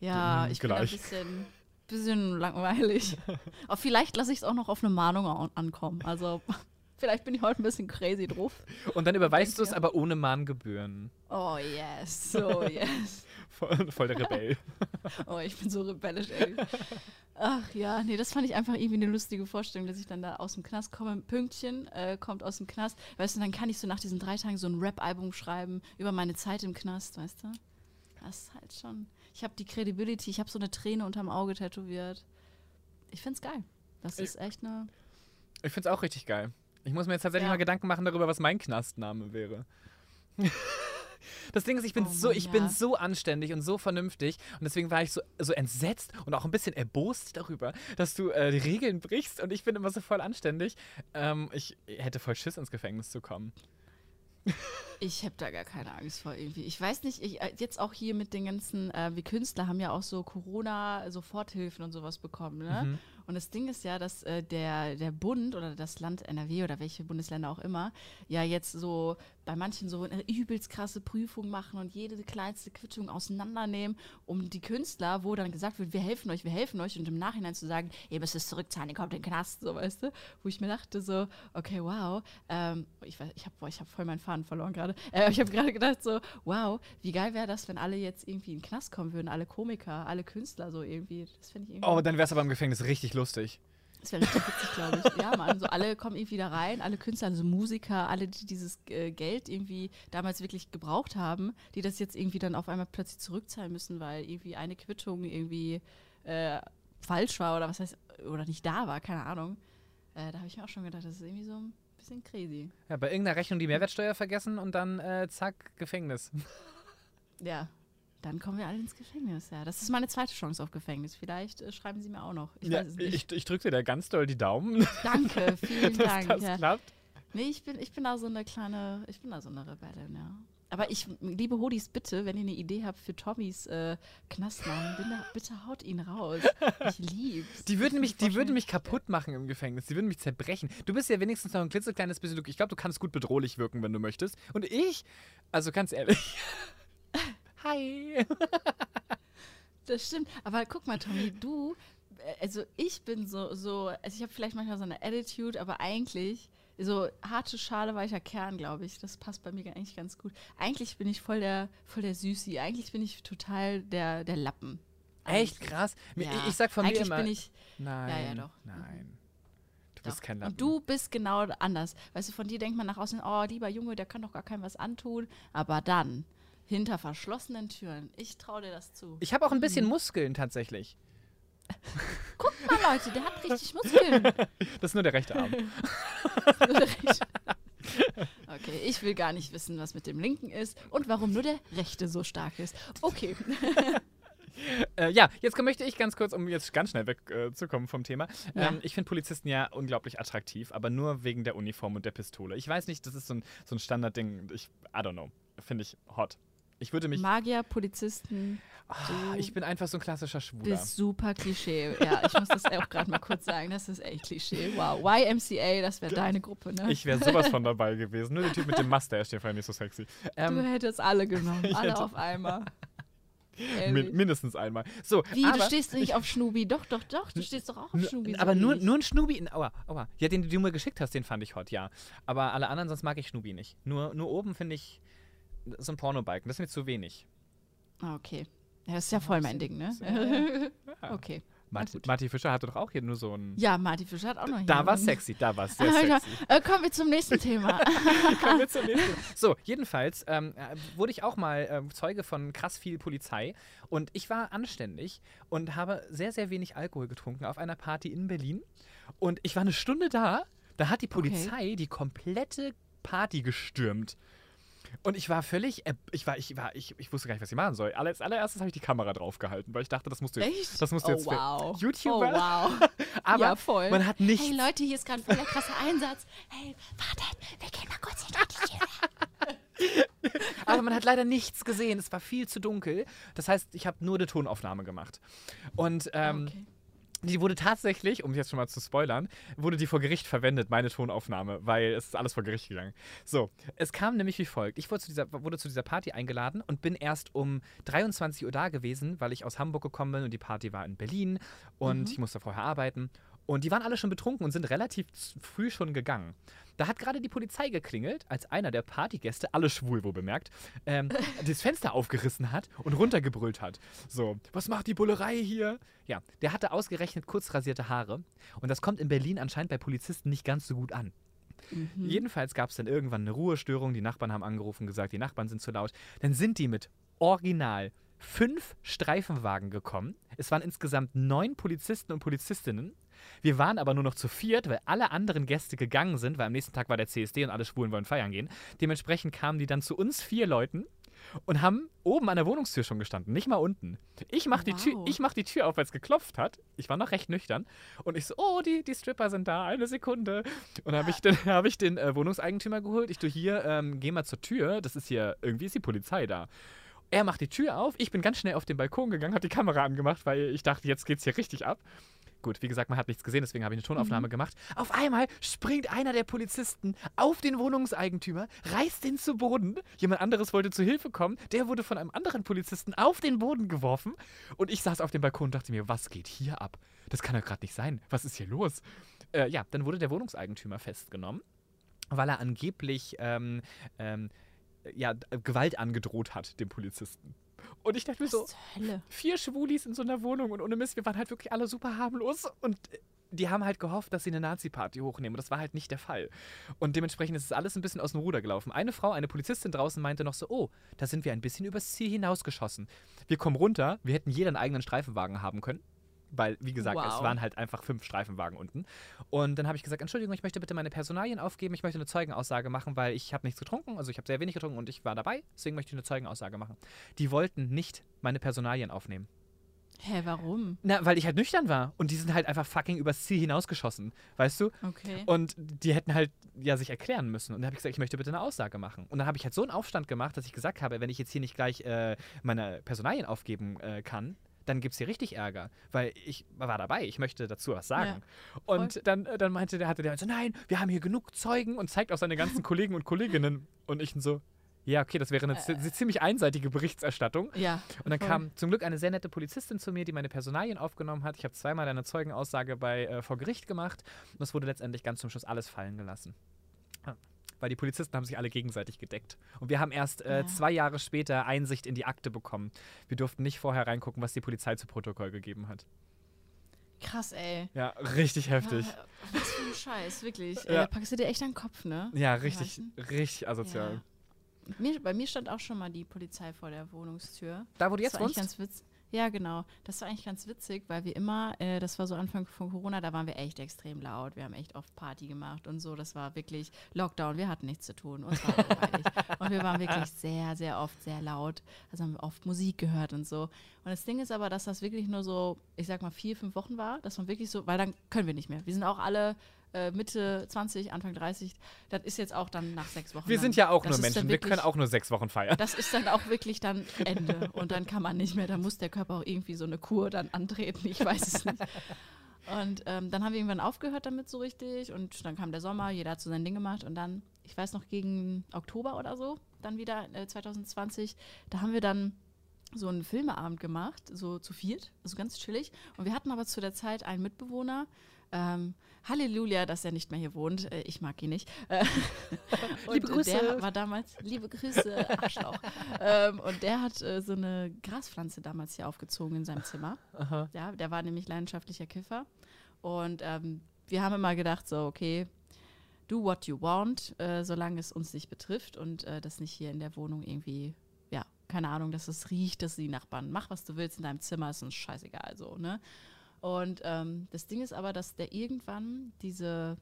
A: Ja,
B: Mm,
A: ich bin da ein
B: gleich.
A: bisschen, bisschen langweilig. Aber vielleicht lasse ich es auch noch auf eine Mahnung an- ankommen. Also vielleicht bin ich heute ein bisschen crazy drauf.
B: Und dann überweist du es aber ohne Mahngebühren.
A: Oh yes, oh yes.
B: Voll, voll der Rebell.
A: Oh, ich bin so rebellisch, ey. Ach ja, nee, das fand ich einfach irgendwie eine lustige Vorstellung, dass ich dann da aus dem Knast komme. Pünktchen äh, kommt aus dem Knast. Weißt du, dann kann ich so nach diesen drei Tagen so ein Rap-Album schreiben über meine Zeit im Knast, weißt du? Das ist halt schon. Ich habe die Credibility, ich habe so eine Träne unterm Auge tätowiert. Ich find's geil. Das
B: Ich-
A: ist echt eine.
B: Ich finde es auch richtig geil. Ich muss mir jetzt tatsächlich
A: Ja.
B: mal Gedanken machen darüber, was mein Knastname wäre. Das Ding ist, ich bin
A: Oh
B: so, ich bin so anständig und so vernünftig und deswegen war ich so, so entsetzt und auch ein bisschen erbost darüber, dass du äh, die Regeln brichst und ich bin immer so voll anständig. Ähm, ich hätte voll Schiss ins Gefängnis zu kommen.
A: Ich habe da gar keine Angst vor irgendwie. Ich weiß nicht, ich, äh, jetzt auch hier mit den ganzen, äh, wir Künstler haben ja auch so Corona-Soforthilfen und sowas bekommen. Ne?
B: Mhm.
A: Und das Ding ist ja, dass äh, der, der Bund oder das Land NRW oder welche Bundesländer auch immer ja jetzt so bei manchen so eine übelst krasse Prüfung machen und jede kleinste Quittung auseinandernehmen, um die Künstler, wo dann gesagt wird, wir helfen euch, wir helfen euch und im Nachhinein zu sagen, ihr müsst es zurückzahlen, ihr kommt in den Knast, so weißt du, wo ich mir dachte so, okay, wow, ähm, ich, weiß- ich habe hab voll meinen Faden verloren gerade, äh, ich habe gerade gedacht so, wow, wie geil wäre das, wenn alle jetzt irgendwie in den Knast kommen würden, alle Komiker, alle Künstler so irgendwie, das finde ich irgendwie
B: Oh, dann wäre es aber im Gefängnis richtig lustig.
A: Das wäre richtig witzig, glaube ich. Ja, Mann, so alle kommen irgendwie da rein, alle Künstler, also Musiker, alle, die dieses äh, Geld irgendwie damals wirklich gebraucht haben, die das jetzt irgendwie dann auf einmal plötzlich zurückzahlen müssen, weil irgendwie eine Quittung irgendwie äh, falsch war oder was heißt, oder nicht da war, keine Ahnung. Äh, da habe ich mir auch schon gedacht, das ist irgendwie so ein bisschen crazy.
B: Ja, bei irgendeiner Rechnung die Mehrwertsteuer vergessen und dann äh, zack, Gefängnis.
A: Ja. Dann kommen wir alle ins Gefängnis, ja. Das ist meine zweite Chance auf Gefängnis. Vielleicht äh, schreiben Sie mir auch noch. Ich
B: ja, ich, ich drücke dir da ganz doll die Daumen,
A: Danke, vielen
B: dass
A: Dank.
B: das
A: ja.
B: klappt.
A: Nee, ich bin, ich bin da so eine kleine, ich bin da so eine Rebellin, ja. Aber ich, liebe Hodis, bitte, wenn ihr eine Idee habt für Tommys äh, Knastnamen, bitte, bitte haut ihn raus. Ich lieb's.
B: Die würden, mich, die würden mich kaputt machen im Gefängnis. Die würden mich zerbrechen. Du bist ja wenigstens noch ein klitzekleines bisschen. Ich glaube, du kannst gut bedrohlich wirken, wenn du möchtest. Und ich, also ganz ehrlich. Hi.
A: Das stimmt. Aber guck mal, Tommy, du, äh, also ich bin so, so also ich habe vielleicht manchmal so eine Attitude, aber eigentlich so harte Schale, weicher Kern, glaube ich. Das passt bei mir eigentlich ganz gut. Eigentlich bin ich voll der, voll der Süßi. Eigentlich bin ich total der, der Lappen.
B: Echt
A: Eigentlich.
B: krass. Mir-
A: Ja.
B: Ich, ich sag von mir
A: Eigentlich
B: immer.
A: bin ich,
B: nein.
A: Ja, ja, doch.
B: Nein. Du
A: Doch.
B: bist kein Lappen.
A: Und du bist genau anders. Weißt du, von dir denkt man nach außen, oh, lieber Junge, der kann doch gar keinem was antun. Aber dann, hinter verschlossenen Türen, ich traue dir das zu.
B: Ich habe auch ein
A: Mhm.
B: bisschen Muskeln tatsächlich.
A: Guck mal, Leute, der hat richtig Muskeln.
B: Das ist nur der rechte Arm.
A: okay, ich will gar nicht wissen, was mit dem linken ist und warum nur der rechte so stark ist. Okay.
B: Äh, ja, jetzt möchte ich ganz kurz, um jetzt ganz schnell wegzukommen äh, vom Thema.
A: Ja.
B: Ähm, ich finde Polizisten ja unglaublich attraktiv, aber nur wegen der Uniform und der Pistole. Ich weiß nicht, das ist so ein, so ein Standardding. Ich, I don't know. Finde ich hot. Ich würde mich.
A: Magier, Polizisten,
B: Ah, ich bin einfach so ein klassischer Schwuler.
A: bist super Klischee. Ja, ich muss das auch gerade mal kurz sagen. Das ist echt Klischee. Wow. YMCA, das wäre deine Gruppe, ne?
B: Ich wäre sowas von dabei gewesen. Nur der Typ mit dem Mustache, der ich nicht so sexy.
A: du
B: Ähm,
A: hättest alle genommen. Alle auf einmal.
B: min mindestens einmal. So,
A: Wie,
B: aber,
A: du stehst nicht auf Schnubi? Doch, doch, doch, du stehst doch auch auf Schnubi.
B: aber nur, nur ein Schnubi in. Aua, aua. Ja, den du mir geschickt hast, den fand ich hot, ja. Aber alle anderen, sonst mag ich Schnubi nicht. Nur, nur oben finde ich so ein Pornobalken. Das ist mir zu wenig.
A: Ah, Okay. Ja, das ist ja voll mein Ding, ne?
B: Ja.
A: okay.
B: Marti. Marti Fischer hatte doch auch hier nur so ein.
A: Ja, Marty Fischer hat auch noch hier.
B: Da war sexy, da war sehr sexy.
A: Äh, kommen wir zum nächsten Thema.
B: Kommen wir zum nächsten. So, jedenfalls ähm, äh, wurde ich auch mal ähm, Zeuge von krass viel Polizei und ich war anständig und habe sehr, sehr wenig Alkohol getrunken auf einer Party in Berlin und ich war eine Stunde da, da hat die Polizei die komplette Party gestürmt. Und ich war völlig, ich war, ich war, ich, ich wusste gar nicht, was ich machen soll. Als allererstes habe ich die Kamera draufgehalten, weil ich dachte, das musst du jetzt,
A: Echt?
B: das musst du
A: oh,
B: jetzt für
A: wow.
B: YouTuber.
A: Oh, wow.
B: Aber
A: ja, voll.
B: man hat nichts.
A: Hey Leute, hier ist gerade voll der krasse Einsatz. Hey, wartet, wir gehen mal kurz hinter die Tür.
B: Aber man hat leider nichts gesehen. Es war viel zu dunkel. Das heißt, ich habe nur eine Tonaufnahme gemacht. Und ähm,
A: okay.
B: Die wurde tatsächlich, um jetzt schon mal zu spoilern, wurde die vor Gericht verwendet, meine Tonaufnahme, weil es ist alles vor Gericht gegangen. So, es kam nämlich wie folgt. Ich wurde zu dieser, wurde zu dieser Party eingeladen und bin erst um 23 Uhr da gewesen, weil ich aus Hamburg gekommen bin und die Party war in Berlin und ich musste vorher arbeiten. Und die waren alle schon betrunken und sind relativ früh schon gegangen. Da hat gerade die Polizei geklingelt, als einer der Partygäste, alle schwul wo bemerkt, ähm, das Fenster aufgerissen hat und runtergebrüllt hat. So, was macht die Bullerei hier? Ja, der hatte ausgerechnet kurz rasierte Haare. Und das kommt in Berlin anscheinend bei Polizisten nicht ganz so gut an.
A: Mhm.
B: Jedenfalls gab es dann irgendwann eine Ruhestörung. Die Nachbarn haben angerufen und gesagt, die Nachbarn sind zu laut. Dann sind die mit original fünf Streifenwagen gekommen. Es waren insgesamt neun Polizisten und Polizistinnen. Wir waren aber nur noch zu viert, weil alle anderen Gäste gegangen sind, weil am nächsten Tag war der CSD und alle Schwulen wollen feiern gehen. Dementsprechend kamen die dann zu uns vier Leuten und haben oben an der Wohnungstür schon gestanden, nicht mal unten. Ich mach, die, Tür,
A: Wow.
B: ich mach die Tür auf, weil es geklopft hat. Ich war noch recht nüchtern. Und ich so, oh, die, die Stripper sind da, eine Sekunde. Und dann habe ich den, hab ich den äh, Wohnungseigentümer geholt. Ich du hier, ähm, geh mal zur Tür. Das ist hier, irgendwie ist die Polizei da. Er macht die Tür auf. Ich bin ganz schnell auf den Balkon gegangen, habe die Kamera angemacht, weil ich dachte, jetzt geht's hier richtig ab. Gut, wie gesagt, man hat nichts gesehen, deswegen habe ich eine Tonaufnahme gemacht. Auf einmal springt einer der Polizisten auf den Wohnungseigentümer, reißt ihn zu Boden. Jemand anderes wollte zu Hilfe kommen. Der wurde von einem anderen Polizisten auf den Boden geworfen. Und ich saß auf dem Balkon und dachte mir, was geht hier ab? Das kann doch gerade nicht sein. Was ist hier los? Äh, ja, dann wurde der Wohnungseigentümer festgenommen, weil er angeblich ähm, ähm, ja, Gewalt angedroht hat, dem Polizisten. Und ich dachte mir so, vier Schwulis in so einer Wohnung und ohne Mist, wir waren halt wirklich alle super harmlos und die haben halt gehofft, dass sie eine Nazi-Party hochnehmen und das war halt nicht der Fall. Und dementsprechend ist es alles ein bisschen aus dem Ruder gelaufen. Eine Frau, eine Polizistin draußen meinte noch so, oh, da sind wir ein bisschen übers Ziel hinausgeschossen. Wir kommen runter, wir hätten jeder einen eigenen Streifenwagen haben können. Weil, wie gesagt, es
A: Wow.
B: waren halt einfach fünf Streifenwagen unten. Und dann habe ich gesagt, Entschuldigung, ich möchte bitte meine Personalien aufgeben. Ich möchte eine Zeugenaussage machen, weil ich habe nichts getrunken. Also ich habe sehr wenig getrunken und ich war dabei. Deswegen möchte ich eine Zeugenaussage machen. Die wollten nicht meine Personalien aufnehmen.
A: Hä, warum?
B: Na, weil ich halt nüchtern war. Und die sind halt einfach fucking übers Ziel hinausgeschossen. Weißt du?
A: Okay.
B: Und die hätten halt ja sich erklären müssen. Und dann habe ich gesagt, ich möchte bitte eine Aussage machen. Und dann habe ich halt so einen Aufstand gemacht, dass ich gesagt habe, wenn ich jetzt hier nicht gleich äh, meine Personalien aufgeben äh, kann, dann gibt es hier richtig Ärger. Weil ich war dabei, ich möchte dazu was sagen. und dann, äh, dann meinte der, hatte der so, nein, wir haben hier genug Zeugen und zeigt auf seine ganzen Kollegen und Kolleginnen. Und ich so, ja, okay, das wäre eine zi- ziemlich einseitige Berichterstattung.
A: ja.
B: Und dann
A: voll.
B: kam zum Glück eine sehr nette Polizistin zu mir, die meine Personalien aufgenommen hat. Ich habe zweimal eine Zeugenaussage bei, äh, vor Gericht gemacht und es wurde letztendlich ganz zum Schluss alles fallen gelassen. Ja. Weil die Polizisten haben sich alle gegenseitig gedeckt. Und wir haben erst äh,
A: Ja.
B: zwei Jahre später Einsicht in die Akte bekommen. Wir durften nicht vorher reingucken, was die Polizei zu Protokoll gegeben hat.
A: Krass, ey.
B: Ja, richtig heftig.
A: Was für ein Scheiß, wirklich.
B: Ja.
A: Äh, packst du dir echt an den Kopf, ne?
B: Ja, richtig, richtig asozial.
A: Ja. Mir, bei mir stand auch schon mal die Polizei vor der Wohnungstür.
B: Da, wo du jetzt wohnst?
A: ganz witz ja, genau. Das war eigentlich ganz witzig, weil wir immer, äh, das war so Anfang von Corona, da waren wir echt extrem laut. Wir haben echt oft Party gemacht und so. Das war wirklich Lockdown. Wir hatten nichts zu tun. Uns war langweilig. Und wir waren wirklich sehr, sehr oft sehr laut. Also haben wir oft Musik gehört und so. Und das Ding ist aber, dass das wirklich nur so, ich sag mal, vier, fünf Wochen war. Das war wirklich so, weil dann können wir nicht mehr. Wir sind auch alle äh, Mitte 20, Anfang 30. Das ist jetzt auch dann nach sechs Wochen.
B: Wir
A: dann,
B: sind ja auch nur
A: dann
B: Menschen. Wir
A: wirklich-
B: können auch nur sechs Wochen feiern.
A: das ist dann auch wirklich dann Ende. Und dann kann man nicht mehr, da muss der Körper auch irgendwie so eine Kur dann antreten. Ich weiß es nicht. Und ähm, dann haben wir irgendwann aufgehört damit so richtig. Und dann kam der Sommer, jeder hat so sein Ding gemacht. Und dann, ich weiß noch, gegen Oktober oder so, dann wieder äh, 2020, da haben wir dann so einen Filmeabend gemacht, so zu viert, also ganz chillig. Und wir hatten aber zu der Zeit einen Mitbewohner, Ähm, Halleluja, dass er nicht mehr hier wohnt. Äh, ich mag ihn nicht. Äh, und
B: Liebe Grüße.
A: Der war damals, liebe Grüße, Arschloch. ähm, und der hat äh, so eine Graspflanze damals hier aufgezogen in seinem Zimmer.
B: Aha.
A: Ja, der war nämlich leidenschaftlicher Kiffer. Und ähm, wir haben immer gedacht, so, okay, do what you want, äh, solange es uns nicht betrifft und äh, das nicht hier in der Wohnung irgendwie, ja, keine Ahnung, dass es riecht, dass die Nachbarn, mach was du willst in deinem Zimmer, ist uns scheißegal, so, ne? Und ähm, das Ding ist aber, dass der irgendwann diese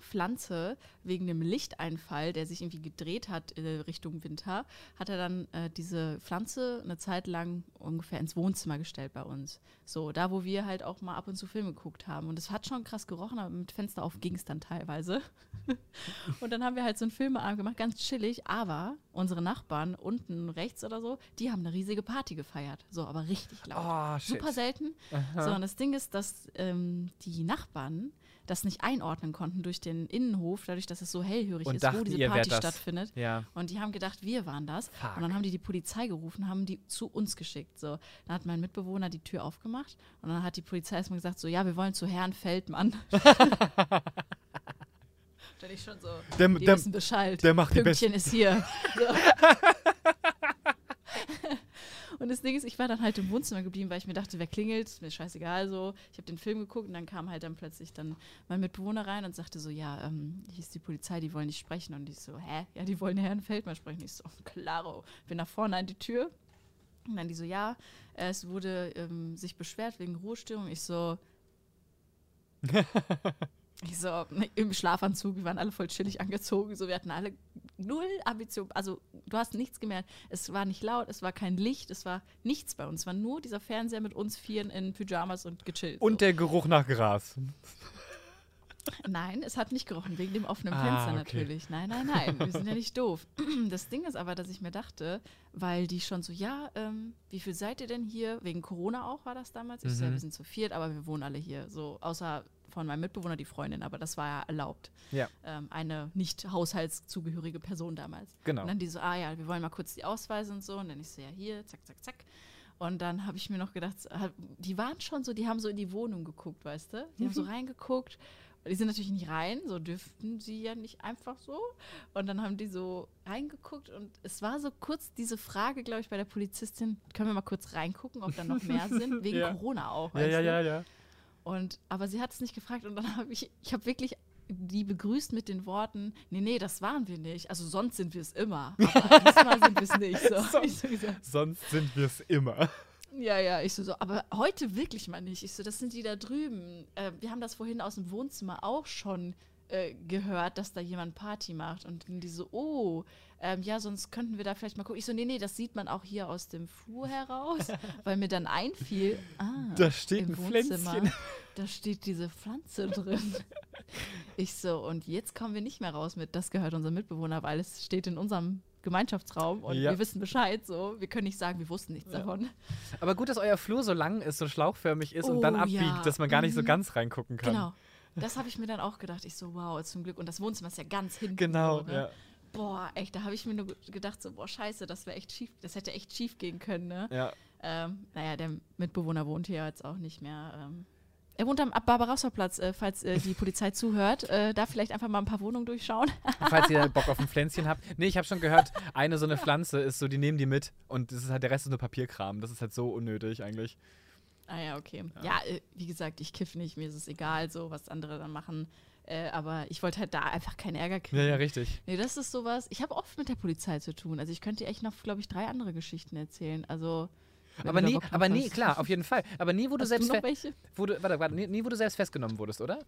A: Pflanze wegen dem Lichteinfall, der sich irgendwie gedreht hat äh, Richtung Winter, hat er dann äh, diese Pflanze eine Zeit lang ungefähr ins Wohnzimmer gestellt bei uns. So, da wo wir halt auch mal ab und zu Filme geguckt haben. Und es hat schon krass gerochen, aber mit Fenster auf ging es dann teilweise. und dann haben wir halt so einen Filmeabend gemacht, ganz chillig, aber unsere Nachbarn unten rechts oder so, die haben eine riesige Party gefeiert. So, aber richtig laut.
B: Oh.
A: Super selten. So, und das Ding ist, dass ähm, die Nachbarn das nicht einordnen konnten durch den Innenhof, dadurch, dass es so hellhörig
B: Und
A: ist, wo
B: dachten,
A: diese
B: ihr wärt
A: Party stattfindet.
B: Ja.
A: Und die haben gedacht, wir waren das.
B: Fuck.
A: Und dann haben die die Polizei gerufen, haben die zu uns geschickt. So, dann hat mein Mitbewohner die Tür aufgemacht und dann hat die Polizei erstmal gesagt, so, ja, wir wollen zu Herrn Feldmann. Dann ich schon so,
B: Der-
A: die
B: der-
A: wissen Bescheid.
B: der macht die
A: Pünktchen ist hier. So. Und das Ding ist, ich war dann halt im Wohnzimmer geblieben, weil ich mir dachte, wer klingelt, ist mir scheißegal so. Ich habe den Film geguckt und dann kam halt dann plötzlich dann mein Mitbewohner rein und sagte so, ja, ähm, hier ist die Polizei, die wollen nicht sprechen. Und ich so, hä? Ja, die wollen Herrn Feldmann sprechen. Ich so, klaro. Bin nach vorne an die Tür. Und dann die so, ja, es wurde ähm, sich beschwert wegen Ruhestörung. Ich so, ich so, im Schlafanzug, wir waren alle voll chillig angezogen, so, wir hatten alle null Ambition, also du hast nichts gemerkt, es war nicht laut, es war kein Licht, es war nichts bei uns, es war nur dieser Fernseher mit uns Vieren in Pyjamas und gechillt.
B: Und
A: so.
B: der Geruch nach Gras.
A: Nein, es hat nicht gerochen, wegen dem offenen
B: Ah,
A: Fenster
B: okay.
A: natürlich. Nein, nein, nein, wir sind ja nicht doof. Das Ding ist aber, dass ich mir dachte, weil die schon so, ja, ähm, wie viel seid ihr denn hier? Wegen Corona auch war das damals. Ich so, ja,
B: Mhm.
A: wir sind zu viert, aber wir wohnen alle hier. So, außer von meinem Mitbewohner die Freundin, aber das war ja erlaubt.
B: Ja.
A: Ähm, eine nicht haushaltszugehörige Person damals.
B: Genau.
A: Und dann die so, ah ja, wir wollen mal kurz die Ausweise und so. Und dann ich so, ja, hier, zack, zack, zack. Und dann habe ich mir noch gedacht, die waren schon so, die haben so in die Wohnung geguckt, weißt du? Die haben so reingeguckt. Die sind natürlich nicht rein, so dürften sie ja nicht einfach so. Und dann haben die so reingeguckt und es war so kurz diese Frage, glaube ich, bei der Polizistin, können wir mal kurz reingucken, ob da noch mehr sind? Wegen
B: Ja.
A: Corona auch,
B: Ja,
A: weißt
B: ja,
A: du?
B: ja, ja.
A: Und, aber sie hat es nicht gefragt und dann habe ich, ich habe wirklich die begrüßt mit den Worten, nee, nee, das waren wir nicht. Also sonst sind wir es immer. Aber diesmal sind wir es nicht. So. Ich so
B: Sonst sind wir es immer.
A: ja, ja, ich so, so, aber heute wirklich mal nicht. Ich so, das sind die da drüben. Äh, wir haben das vorhin aus dem Wohnzimmer auch schon äh, gehört, dass da jemand Party macht. Und dann die so, oh, ähm, ja, sonst könnten wir da vielleicht mal gucken. Ich so, nee, nee, das sieht man auch hier aus dem Flur heraus, weil mir dann einfiel, ah,
B: Da steht
A: im
B: ein
A: Wohnzimmer,
B: Pflänzchen.
A: da steht diese Pflanze drin. Ich so, und jetzt kommen wir nicht mehr raus mit, das gehört unserem Mitbewohner, weil es steht in unserem Gemeinschaftsraum und
B: Ja.
A: wir wissen Bescheid, so. Wir können nicht sagen, wir wussten nichts davon.
B: Aber gut, dass euer Flur so lang ist, so schlauchförmig ist und dann
A: Oh,
B: abbiegt,
A: ja.
B: dass man gar nicht so
A: Mhm.
B: ganz reingucken kann.
A: Genau. Das habe ich mir dann auch gedacht. Ich so, wow, zum Glück. Und das Wohnzimmer ist ja ganz hinten.
B: Genau,
A: so, ne?
B: ja.
A: Boah, echt, da habe ich mir nur gedacht, so, boah, scheiße, das wäre echt schief, das hätte echt schief gehen können, ne?
B: Ja.
A: Ähm, naja, der Mitbewohner wohnt hier jetzt auch nicht mehr. Ähm, er wohnt am Barbarossa-Platz, äh, falls äh, die Polizei zuhört. Äh, da vielleicht einfach mal ein paar Wohnungen durchschauen.
B: Falls ihr Bock auf ein Pflänzchen habt. Nee, ich habe schon gehört, eine so eine Pflanze ist so, die nehmen die mit und das ist halt, der Rest ist nur Papierkram. Das ist halt so unnötig eigentlich.
A: Ah ja, okay. Ja, äh, wie gesagt, ich kiff nicht, mir ist es egal, so was andere dann machen. Äh, aber ich wollte halt da einfach keinen Ärger kriegen.
B: Ja, ja, richtig.
A: Nee, das ist sowas. Ich habe oft mit der Polizei zu tun. Also ich könnte dir echt noch, glaube ich, drei andere Geschichten erzählen. Also.
B: Aber nie, aber nie, klar, auf jeden Fall. Aber nie, wo du
A: Hast
B: selbst
A: du noch welche?
B: wo du, warte, warte, nie, nie, wo du selbst festgenommen wurdest, oder?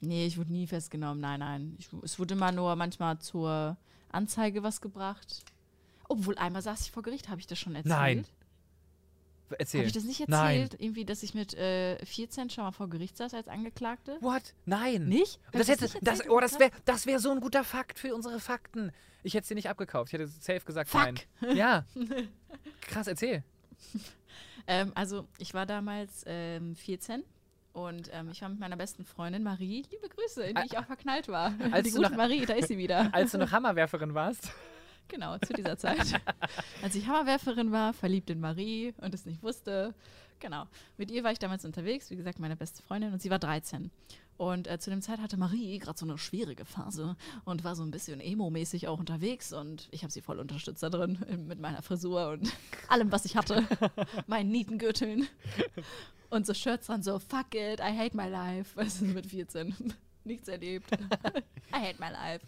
A: Nee, ich wurde nie festgenommen. Nein, nein. Ich, es wurde immer nur manchmal zur Anzeige was gebracht. Obwohl, einmal saß ich vor Gericht, habe ich das schon erzählt?
B: Nein. Erzähl.
A: Habe ich das nicht
B: Nein.
A: erzählt? Irgendwie, dass ich mit äh, 14 schon mal vor Gericht saß als Angeklagte?
B: What? Nein.
A: Nicht? Hab
B: Das, hätte, das,
A: erzählt?
B: oh, das wäre das wär so ein guter Fakt für unsere Fakten. Ich hätte sie nicht abgekauft. Ich hätte safe gesagt,
A: Fuck.
B: nein. Ja. Krass, erzähl.
A: Ähm, also, ich war damals ähm, 14 und ähm, ich war mit meiner besten Freundin Marie, liebe Grüße, in die ich auch verknallt war.
B: Als
A: die gute
B: noch-
A: Marie, da ist sie wieder.
B: Als du noch Hammerwerferin warst.
A: Genau, zu dieser Zeit. Als ich Hammerwerferin war, verliebt in Marie und es nicht wusste, Genau. Mit ihr war ich damals unterwegs, wie gesagt, meine beste Freundin, und sie war 13. Und äh, zu dem Zeit hatte Marie gerade so eine schwierige Phase und war so ein bisschen emo-mäßig auch unterwegs. Und ich habe sie voll unterstützt da drin mit meiner Frisur und allem, was ich hatte. Meinen Nietengürteln. Und so Shirts dran, so fuck it, I hate my life. Weißt du, mit 14. Nichts erlebt. I hate my life.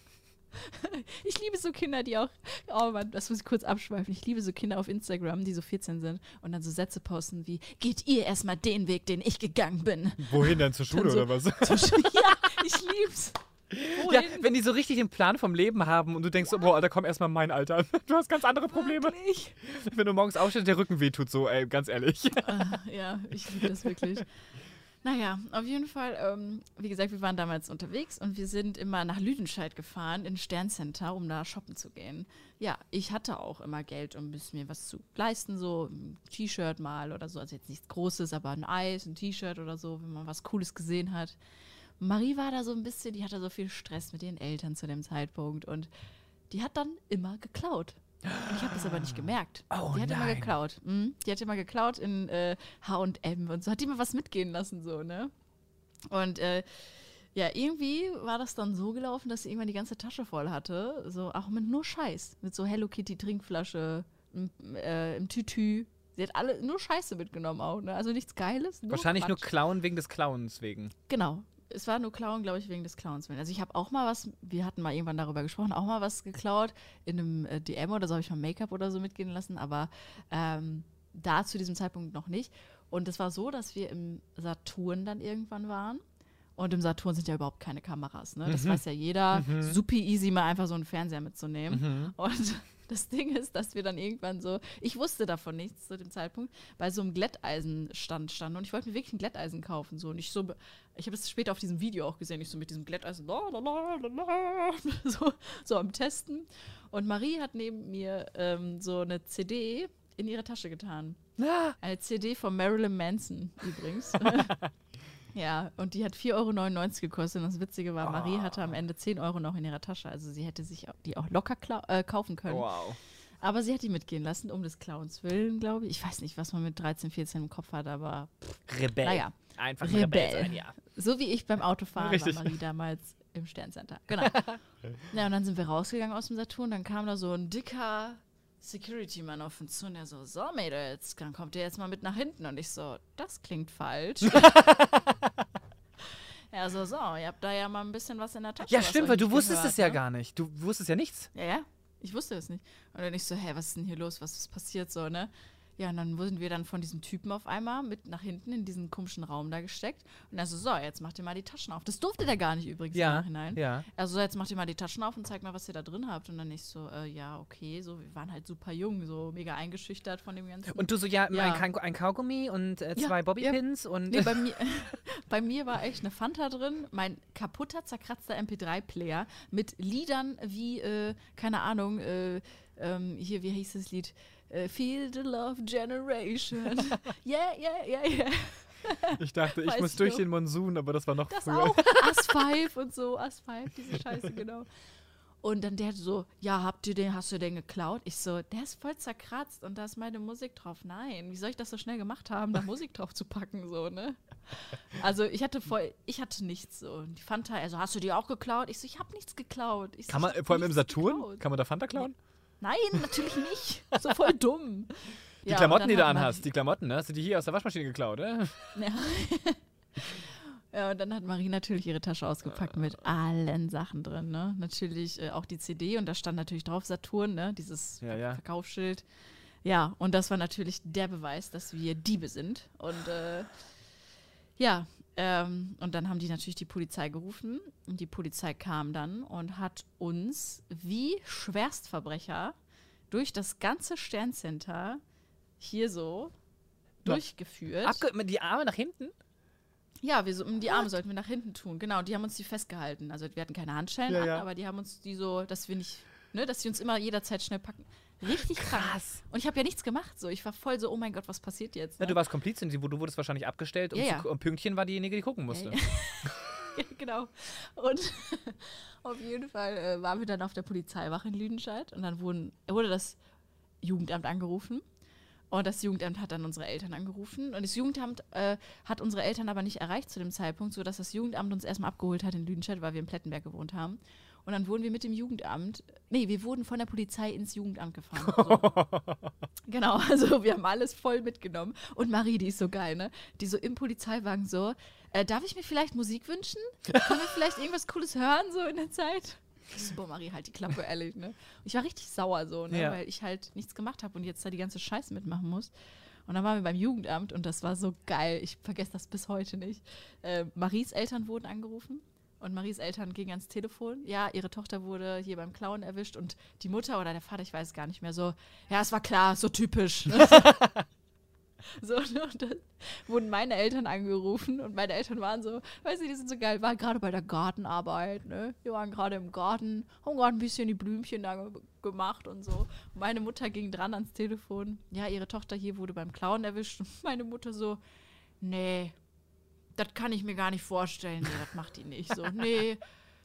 A: Ich liebe so Kinder, die auch, oh Mann, das muss ich kurz abschweifen. Ich liebe so Kinder auf Instagram, die so 14 sind und dann so Sätze posten wie, geht ihr erstmal den Weg, den ich gegangen bin.
B: Wohin denn zur Schule
A: so-
B: oder was?
A: ja, ich lieb's.
B: Ja,
A: Wohin?
B: wenn die so richtig den Plan vom Leben haben und du denkst, so, boah, Alter, komm erstmal mein Alter. Du hast ganz andere Probleme.
A: Wirklich?
B: Wenn du morgens aufstehst, der Rücken wehtut, so, ey, ganz ehrlich.
A: Ah, ja, ich liebe das wirklich. Naja, auf jeden Fall, ähm, wie gesagt, wir waren damals unterwegs und wir sind immer nach Lüdenscheid gefahren, in Sterncenter, um da shoppen zu gehen. Ja, ich hatte auch immer Geld, um mir was zu leisten, so ein T-Shirt mal oder so. Also jetzt nichts Großes, aber ein Eis, ein T-Shirt oder so, wenn man was Cooles gesehen hat. Marie war da so ein bisschen, die hatte so viel Stress mit ihren Eltern zu dem Zeitpunkt und die hat dann immer geklaut. Ich habe das aber nicht gemerkt.
B: Oh,
A: die hat immer
B: nein.
A: geklaut. Mhm. Die hat immer geklaut in äh, H&M und so. Hat die immer was mitgehen lassen, so, ne? Und äh, ja, irgendwie war das dann so gelaufen, dass sie irgendwann die ganze Tasche voll hatte. So, auch mit nur Scheiß. Mit so Hello Kitty Trinkflasche, im, äh, im Tütü. Sie hat alle nur Scheiße mitgenommen auch, ne? Also nichts Geiles. Nur
B: Wahrscheinlich nur
A: Quatsch.
B: Klauen wegen des Klauens wegen.
A: Genau. Es war nur Klauen, glaube ich, wegen des Clowns. Also ich habe auch mal was, wir hatten mal irgendwann darüber gesprochen, auch mal was geklaut. In einem äh, DM oder so habe ich mal Make-up oder so mitgehen lassen, aber ähm, da zu diesem Zeitpunkt noch nicht. Und es war so, dass wir im Saturn dann irgendwann waren. Und im Saturn sind ja überhaupt keine Kameras, ne? Das weiß ja jeder. Super easy, mal einfach so einen Fernseher mitzunehmen. Und das Ding ist, dass wir dann irgendwann so, ich wusste davon nichts zu dem Zeitpunkt, bei so einem Glätteisenstand standen und ich wollte mir wirklich ein Glätteisen kaufen. So. Und ich so, ich habe es später auf diesem Video auch gesehen, ich so mit diesem Glätteisen la, la, la, la, la, so, so am Testen. Und Marie hat neben mir ähm, so eine CD in ihre Tasche getan. Eine CD von Marilyn Manson übrigens. ja, und die hat 4,99 Euro gekostet. Und das Witzige war, Marie hatte am Ende 10 Euro noch in ihrer Tasche. Also sie hätte sich die auch locker äh, kaufen können.
B: Wow.
A: Aber sie hat die mitgehen lassen, um des Clowns willen, glaube ich. Ich weiß nicht, was man mit 13, 14 im Kopf hat, aber
B: Rebell.
A: Naja.
B: Einfach ein
A: Rebell.
B: Rebell sein, ja.
A: so wie ich beim Autofahren
B: Richtig.
A: war Marie damals im Sterncenter. Genau. ja, und dann sind wir rausgegangen aus dem Saturn. Dann kam da so ein dicker Security-Mann auf uns zu und der so, so Mädels, dann kommt ihr jetzt mal mit nach hinten. Und ich so, das klingt falsch. er so, so, ihr habt da ja mal ein bisschen was in der Tasche.
B: Ja, stimmt, weil du wusstest
A: gehört,
B: es ja
A: ne?
B: gar nicht. Du wusstest ja nichts.
A: Ja, ja. Ich wusste es nicht. Und dann ich so, hä, was ist denn hier los? Was ist passiert so, ne? Ja, und dann wurden wir dann von diesem Typen auf einmal mit nach hinten in diesen komischen Raum da gesteckt. Und er so, so, jetzt macht ihr mal die Taschen auf. Das durfte der gar nicht übrigens im
B: Ja,
A: Nachhinein.
B: ja.
A: Also, so, jetzt macht ihr mal die Taschen auf und zeigt mal, was ihr da drin habt. Und dann ich so, äh, ja, okay, so, wir waren halt super jung, so mega eingeschüchtert von dem Ganzen.
B: Und du so, ja,
A: Ja.
B: Ein, ein Kaugummi und äh, zwei
A: ja.
B: Bobbypins und.
A: Nee, bei mir, bei mir war echt eine Fanta drin, mein kaputter, zerkratzter MP3-Player mit Liedern wie, äh, keine Ahnung, äh, ähm, hier, wie hieß das Lied? Äh, Feel the Love Generation. yeah, yeah, yeah, yeah.
B: ich dachte, ich
A: Weiß
B: muss
A: ich
B: durch den Monsun, aber das war noch
A: Das
B: früher.
A: auch. As 5 und so, As 5, diese Scheiße, genau. Und dann der so, ja, habt ihr den, hast du den geklaut? Ich so, der ist voll zerkratzt und da ist meine Musik drauf. Nein, wie soll ich das so schnell gemacht haben, da Musik drauf zu packen, so, ne? Also ich hatte voll, ich hatte nichts so. Und die Fanta, also hast du die auch geklaut? Ich so, ich habe nichts geklaut. So,
B: Kann man,
A: hab
B: vor allem im Saturn,
A: geklaut.
B: kann man da Fanta klauen?
A: Nein, natürlich nicht. So voll dumm.
B: Die
A: Ja,
B: Klamotten, die du anhast, die Klamotten, ne? Hast du die hier aus der Waschmaschine geklaut, oder?
A: Ja. ja, und dann hat Marie natürlich ihre Tasche ausgepackt mit allen Sachen drin, ne? Natürlich äh, auch die CD und da stand natürlich drauf Saturn, ne? Dieses
B: Ja, ja.
A: Verkaufsschild. Ja, und das war natürlich der Beweis, dass wir Diebe sind. Und äh, ja, ähm, und dann haben die natürlich die Polizei gerufen und die Polizei kam dann und hat uns wie Schwerstverbrecher durch das ganze Sterncenter hier so
B: Na,
A: durchgeführt.
B: Abge die Arme nach hinten?
A: Ja, wir so, die Arme sollten wir nach hinten tun. Genau, die haben uns die festgehalten. Also wir hatten keine Handschellen
B: Ja,
A: an,
B: ja.
A: aber die haben uns die so, dass wir nicht, ne, dass sie uns immer jederzeit schnell packen. Richtig krass.
B: Krass.
A: Und ich habe ja nichts gemacht. So, ich war voll so, oh mein Gott, was passiert jetzt?
B: Ja,
A: Ne?
B: du warst Komplizin, du du wurdest wahrscheinlich abgestellt und,
A: Ja,
B: zu-
A: ja.
B: und Pünktchen war diejenige, die gucken musste.
A: Ja, ja, genau. Und auf jeden Fall äh, waren wir dann auf der Polizeiwache in Lüdenscheid und dann wurden, wurde das Jugendamt angerufen. Und das Jugendamt hat dann unsere Eltern angerufen. Und das Jugendamt äh, hat unsere Eltern aber nicht erreicht zu dem Zeitpunkt, sodass das Jugendamt uns erstmal abgeholt hat in Lüdenscheid, weil wir in Plettenberg gewohnt haben. Und dann wurden wir mit dem Jugendamt, nee, wir wurden von der Polizei ins Jugendamt gefahren. So. genau, also wir haben alles voll mitgenommen. Und Marie, die ist so geil, ne? Die so im Polizeiwagen so, äh, darf ich mir vielleicht Musik wünschen? Können wir vielleicht irgendwas Cooles hören, so in der Zeit? Ich so, boah, Marie, halt die Klappe, ehrlich, ne? Und ich war richtig sauer so, ne?
B: Ja.
A: Weil ich halt nichts gemacht habe und jetzt da die ganze Scheiße mitmachen muss. Und dann waren wir beim Jugendamt und das war so geil. Ich vergesse das bis heute nicht. Äh, Maries Eltern wurden angerufen und Maries Eltern gingen ans Telefon. Ja, ihre Tochter wurde hier beim Klauen erwischt und die Mutter oder der Vater, ich weiß es gar nicht mehr, so, ja, es war klar, so typisch. so, ne, und dann wurden meine Eltern angerufen und meine Eltern waren so, weißt du, die sind so geil, waren gerade bei der Gartenarbeit, ne? Die waren gerade im Garten, haben gerade ein bisschen die Blümchen da ge gemacht und so. Und meine Mutter ging dran ans Telefon. Ja, ihre Tochter hier wurde beim Klauen erwischt. Und meine Mutter so, nee, das kann ich mir gar nicht vorstellen. Nee, das macht die nicht. So, nee,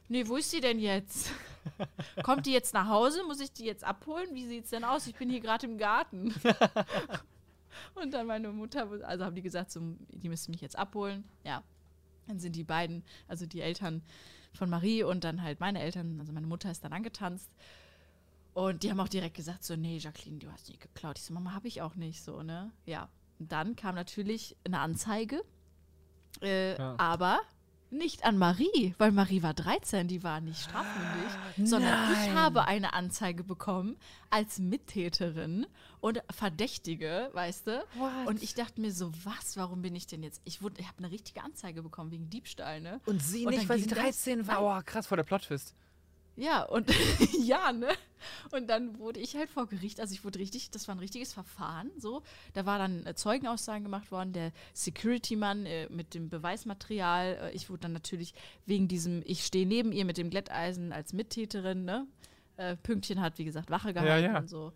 A: nee, wo ist sie denn jetzt? Kommt die jetzt nach Hause? Muss ich die jetzt abholen? Wie sieht's denn aus? Ich bin hier gerade im Garten. Und dann meine Mutter, also haben die gesagt, so, die müssen mich jetzt abholen. Ja, dann sind die beiden, also die Eltern von Marie und dann halt meine Eltern, also meine Mutter ist dann angetanzt. Und die haben auch direkt gesagt, so, nee, Jacqueline, du hast nicht geklaut. Ich so, Mama, habe ich auch nicht, so, ne? Ja. Und dann kam natürlich eine Anzeige, äh,
B: Ja.
A: aber nicht an Marie, weil Marie war 13, die war nicht strafmündig, sondern ich habe eine Anzeige bekommen als Mittäterin und Verdächtige, weißt du?
B: What?
A: Und ich dachte mir so, was, warum bin ich denn jetzt? Ich, wurde- ich habe eine richtige Anzeige bekommen wegen Diebstahl, ne?
B: Und sie
A: Und
B: nicht, weil sie
A: ging das-
B: 13 war. Oh, krass, vor der Plot-Twist.
A: Ja, und ja, ne? Und dann wurde ich halt vor Gericht, also ich wurde richtig, das war ein richtiges Verfahren, so. Da war dann äh, Zeugenaussagen gemacht worden, der Security-Mann äh, mit dem Beweismaterial. Äh, ich wurde dann natürlich wegen diesem, ich stehe neben ihr mit dem Glätteisen als Mittäterin, ne? Äh, Pünktchen hat, wie gesagt, Wache gehalten
B: ja.
A: und so.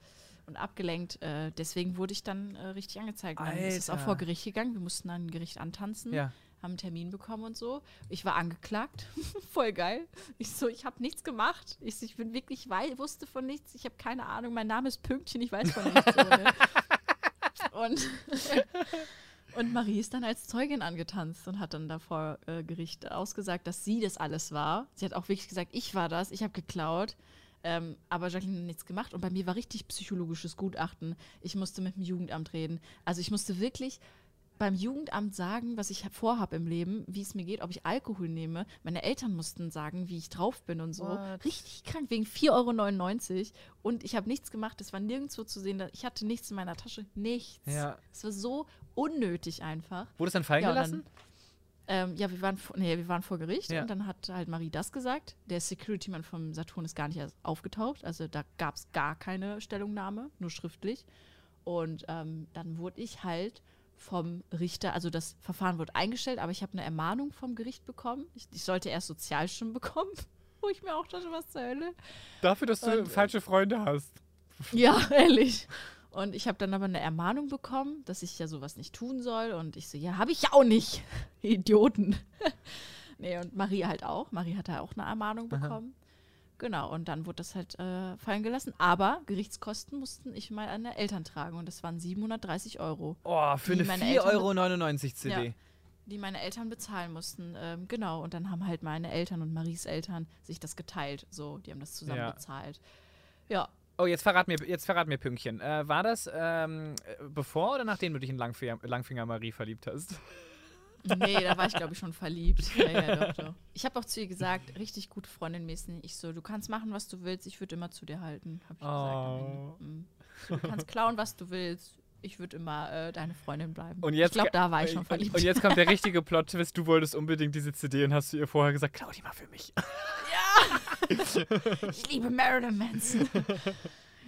A: Und abgelenkt. Äh, deswegen wurde ich dann äh, richtig angezeigt. Dann ist es auch vor Gericht gegangen. Wir mussten dann ein Gericht antanzen
B: Ja.
A: Haben einen Termin bekommen und so. Ich war angeklagt. Voll geil. Ich so, ich habe nichts gemacht. Ich, so, ich bin wirklich wei wusste von nichts. Ich habe keine Ahnung. Mein Name ist Pünktchen. Ich weiß von nichts. so, ne? Und, und Marie ist dann als Zeugin angetanzt und hat dann da vor äh, Gericht ausgesagt, dass sie das alles war. Sie hat auch wirklich gesagt, ich war das, ich habe geklaut. Ähm, aber Jacqueline hat nichts gemacht und bei mir war richtig psychologisches Gutachten. Ich musste mit dem Jugendamt reden. Also ich musste wirklich beim Jugendamt sagen, was ich vorhabe im Leben, wie es mir geht, ob ich Alkohol nehme. Meine Eltern mussten sagen, wie ich drauf bin und so.
B: What?
A: Richtig krank, wegen 4,99 Euro. Und ich habe nichts gemacht, es war nirgendwo zu sehen. Ich hatte nichts in meiner Tasche, nichts.
B: Ja.
A: Es war so unnötig einfach.
B: Wurde es dann fallen
A: Ja,
B: gelassen?
A: Ähm, ja, wir waren, vor- nee, wir waren vor Gericht
B: Ja.
A: und dann hat halt Marie das gesagt. Der Security-Mann vom Saturn ist gar nicht erst aufgetaucht. Also da gab es gar keine Stellungnahme, nur schriftlich. Und ähm, dann wurde ich halt vom Richter, also das Verfahren wurde eingestellt, aber ich habe eine Ermahnung vom Gericht bekommen. Ich, ich sollte erst Sozialstimmen bekommen, wo ich mir auch dachte, was zur Hölle.
B: Dafür, dass du
A: Und, äh,
B: falsche Freunde hast.
A: Ja, ehrlich. Und ich habe dann aber eine Ermahnung bekommen, dass ich ja sowas nicht tun soll. Und ich so, ja, habe ich ja auch nicht. Idioten. nee, und Marie halt auch. Marie hat da auch eine Ermahnung bekommen. Genau, und dann wurde das halt äh, fallen gelassen. Aber Gerichtskosten mussten ich und meine Eltern tragen. Und das waren 730 Euro,
B: Oh, für eine
A: meine
B: 4,99
A: Eltern-
B: Euro CD.
A: Ja. die meine Eltern bezahlen mussten. Ähm, genau, und dann haben halt meine Eltern und Maries Eltern sich das geteilt. So, die haben das zusammen
B: Ja.
A: bezahlt. Ja,
B: Oh, jetzt verrat mir, jetzt verrat mir Pünktchen. Äh, war das ähm, äh, bevor oder nachdem du dich in Langfinger, Langfinger Marie verliebt hast?
A: Nee, da war ich, glaube ich, schon verliebt. Ja, ja, doch, doch. Ich habe auch zu ihr gesagt, richtig gute Freundin mäßig. Ich so, du kannst machen, was du willst, ich würde immer zu dir halten, habe ich gesagt.
B: Oh.
A: Mhm. So, du kannst klauen, was du willst. Ich würde immer äh, deine Freundin bleiben.
B: Und jetzt
A: ich glaube, da war ich schon verliebt.
B: Und jetzt kommt der richtige Plot-Twist. Du wolltest unbedingt diese CD und hast du ihr vorher gesagt, klau die mal für mich.
A: ich liebe Marilyn Manson.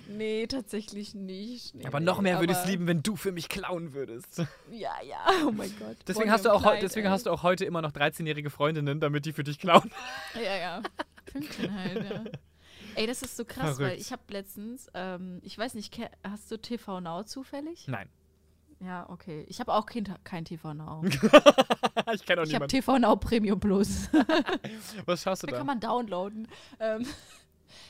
A: Nee, tatsächlich nicht. Nee,
B: Aber noch mehr würde ich es lieben, wenn du für mich klauen würdest.
A: Ja, ja, oh mein Gott.
B: Deswegen hast du auch,
A: Clyde,
B: deswegen
A: ey.
B: hast du auch heute immer noch 13-jährige Freundinnen, damit die für dich klauen.
A: Ja, ja. Pünktchen halt, ja. Ey, das ist so krass, weil
B: Verrückt.
A: ich habe letztens, ähm, ich weiß nicht, hast du TV Now zufällig?
B: Nein.
A: Ja, okay. Ich habe auch kein, kein TV Now.
B: ich kenne auch
A: Ich habe
B: niemanden.
A: TV Now Premium Plus.
B: Was schaust du
A: da
B: da?
A: kann man downloaden. Ähm,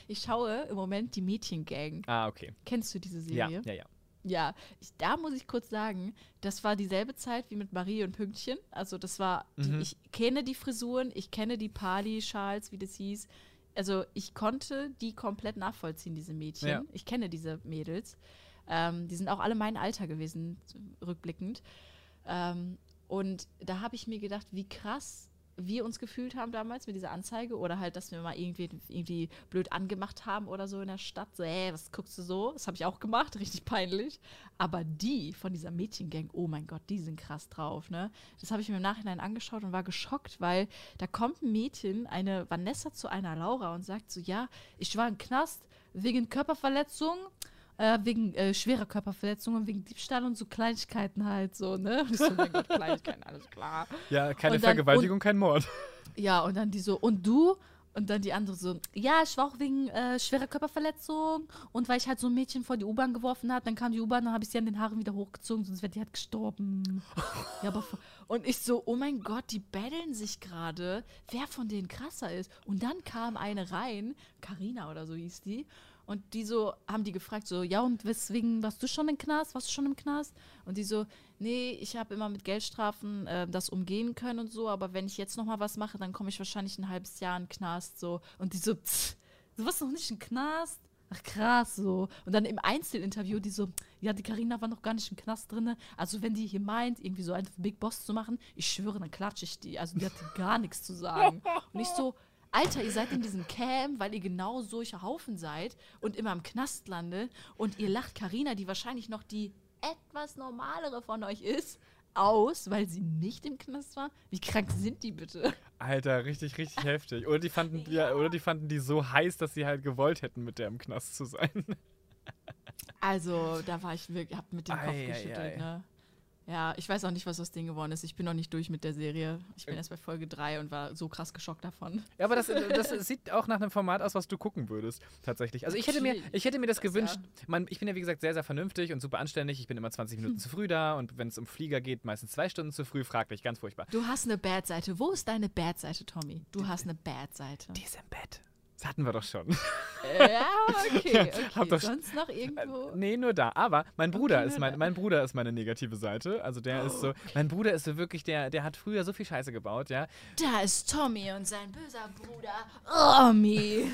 A: ich schaue im Moment die Mädchengang.
B: ah, okay.
A: Kennst du diese
B: Ja,
A: Serie?
B: ja, ja.
A: Ja, ich, da muss ich kurz sagen, das war dieselbe Zeit wie mit Marie und Pünktchen. Also das war, die,
B: Mhm.
A: ich kenne die Frisuren, ich kenne die Pali-Schals, wie das hieß. Also ich konnte die komplett nachvollziehen, diese Mädchen.
B: Ja.
A: Ich kenne diese Mädels. Ähm, die sind auch alle mein Alter gewesen, rückblickend. Ähm, und da habe ich mir gedacht, wie krass wir uns gefühlt haben damals mit dieser Anzeige oder halt, dass wir mal irgendwie, irgendwie blöd angemacht haben oder so in der Stadt. So, ey, was guckst du so? Das habe ich auch gemacht, richtig peinlich. Aber die von dieser Mädchengang, oh mein Gott, die sind krass drauf, ne? Das habe ich mir im Nachhinein angeschaut und war geschockt, weil da kommt ein Mädchen, eine Vanessa zu einer Laura und sagt so, ja, ich war im Knast wegen Körperverletzung äh, wegen äh, schwerer Körperverletzung und wegen Diebstahl und so Kleinigkeiten halt so, ne? Und ich so, mein Gott, Kleinigkeiten, alles klar.
B: Ja, keine
A: Und dann-
B: Vergewaltigung, kein Mord.
A: Ja, und dann die so, und du? Und dann die andere so, ja, ich war auch wegen äh, schwerer Körperverletzung und weil ich halt so ein Mädchen vor die U-Bahn geworfen hat, dann kam die U-Bahn, dann habe ich sie an den Haaren wieder hochgezogen, sonst wäre die halt gestorben. ja, aber und ich so, oh mein Gott, die betteln sich gerade, wer von denen krasser ist. Und dann kam eine rein, Karina oder so hieß die, und die so, haben die gefragt, so, ja, und weswegen warst du schon im Knast? Warst du schon im Knast? Und die so, nee, ich habe immer mit Geldstrafen äh, das umgehen können und so, aber wenn ich jetzt noch mal was mache, dann komme ich wahrscheinlich ein halbes Jahr in den Knast, so. Und die so, pff, du warst noch nicht im Knast? Ach krass, so. Und dann im Einzelinterview, die so, ja, die Karina war noch gar nicht im Knast drin. Also wenn die hier meint, irgendwie so einen Big Boss zu machen, ich schwöre, dann klatsche ich die. Also die hatte gar nichts zu sagen. Und ich so, Alter, ihr seid in diesem Camp, weil ihr genau solche Haufen seid und immer im Knast landet und ihr lacht Karina, die wahrscheinlich noch die etwas normalere von euch ist, aus, weil sie nicht im Knast war. Wie krank sind die bitte?
B: Alter, richtig, richtig heftig. Oder die fanden die, ja, oder die fanden die so heiß, dass sie halt gewollt hätten, mit der im Knast zu sein.
A: Also, da war ich wirklich, hab mit dem Kopf
B: Ei, ei,
A: geschüttelt,
B: ei.
A: ne? Ja, ich weiß auch nicht, was aus Ding geworden ist. Ich bin noch nicht durch mit der Serie. Ich bin
B: Äh.
A: erst bei Folge 3 und war so krass geschockt davon.
B: Ja, aber das, das sieht auch nach einem Format aus, was du gucken würdest, tatsächlich. Also ich hätte mir, ich hätte mir das gewünscht. Man, ich bin ja, wie gesagt, sehr, sehr vernünftig und super anständig. Ich bin immer 20 Minuten zu früh da und wenn es um Flieger geht, meistens zwei Stunden zu früh. Fraglich, ganz furchtbar.
A: Du hast eine Bad-Seite. Wo ist deine Bad-Seite, Tommy? Du hast eine Bad-Seite.
B: Die ist im Bett. Das hatten wir doch schon.
A: Ja, okay. Okay.
B: doch-
A: Sonst noch irgendwo?
B: Nee, nur da. Aber mein Bruder,
A: Okay,
B: ist mein, mein Bruder ist meine negative Seite. Also der ist so, mein Bruder ist so wirklich, der, der hat früher so viel Scheiße gebaut, ja.
A: Da ist Tommy und sein böser Bruder Romy.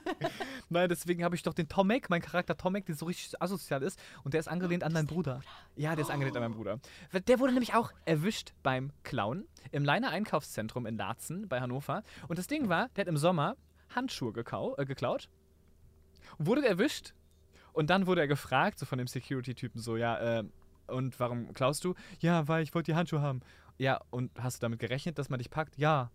B: Nein, deswegen habe ich doch den Tomek, mein Charakter Tomek, der so richtig asozial ist. Und der ist angelehnt an meinen Bruder. Ja, der ist angelehnt an meinen Bruder. Der wurde nämlich auch erwischt beim Klauen im Leiner Einkaufszentrum in Laatzen bei Hannover. Und das Ding war, der hat im Sommer Handschuhe gekau äh, geklaut, wurde erwischt und dann wurde er gefragt, so von dem Security-Typen, so, ja, äh, und warum klaust du? Ja, weil ich wollte die Handschuhe haben. Ja, und hast du damit gerechnet, dass man dich packt? Ja.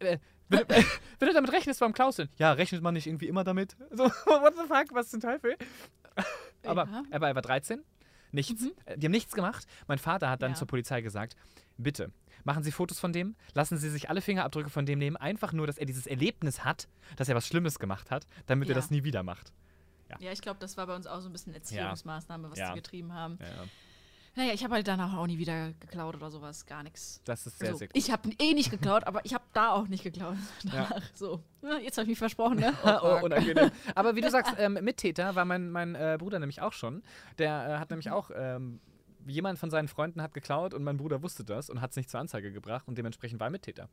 B: Äh, wenn, du- wenn du damit rechnest, warum klaust du denn? Ja, rechnet man nicht irgendwie immer damit? So, what the fuck, was zum Teufel? Aber,
A: Ja.
B: aber er war 13, nichts. Äh, Die haben nichts gemacht. Mein Vater hat dann
A: Ja.
B: zur Polizei gesagt, bitte, machen Sie Fotos von dem, lassen Sie sich alle Fingerabdrücke von dem nehmen, einfach nur, dass er dieses Erlebnis hat, dass er was Schlimmes gemacht hat, damit er
A: Ja.
B: das nie wieder macht.
A: Ja, ich glaube, das war bei uns auch so ein bisschen Erziehungsmaßnahme, was
B: Ja.
A: die getrieben haben.
B: Ja, ja.
A: Naja, ich habe halt danach auch nie wieder geklaut oder sowas, gar nichts.
B: das ist sehr,
A: Also,
B: sehr gut.
A: ich habe eh nicht geklaut, aber ich habe da auch nicht geklaut.
B: Ja.
A: Danach. So, ja, jetzt habe ich mich versprochen, ne?
B: Oh,
A: fuck.
B: unangenehm. Aber wie du sagst, ähm, Mittäter war mein, mein äh, Bruder nämlich auch schon. Der äh, hat nämlich auch, ähm, jemand von seinen Freunden hat geklaut und mein Bruder wusste das und hat es nicht zur Anzeige gebracht und dementsprechend war er Mittäter.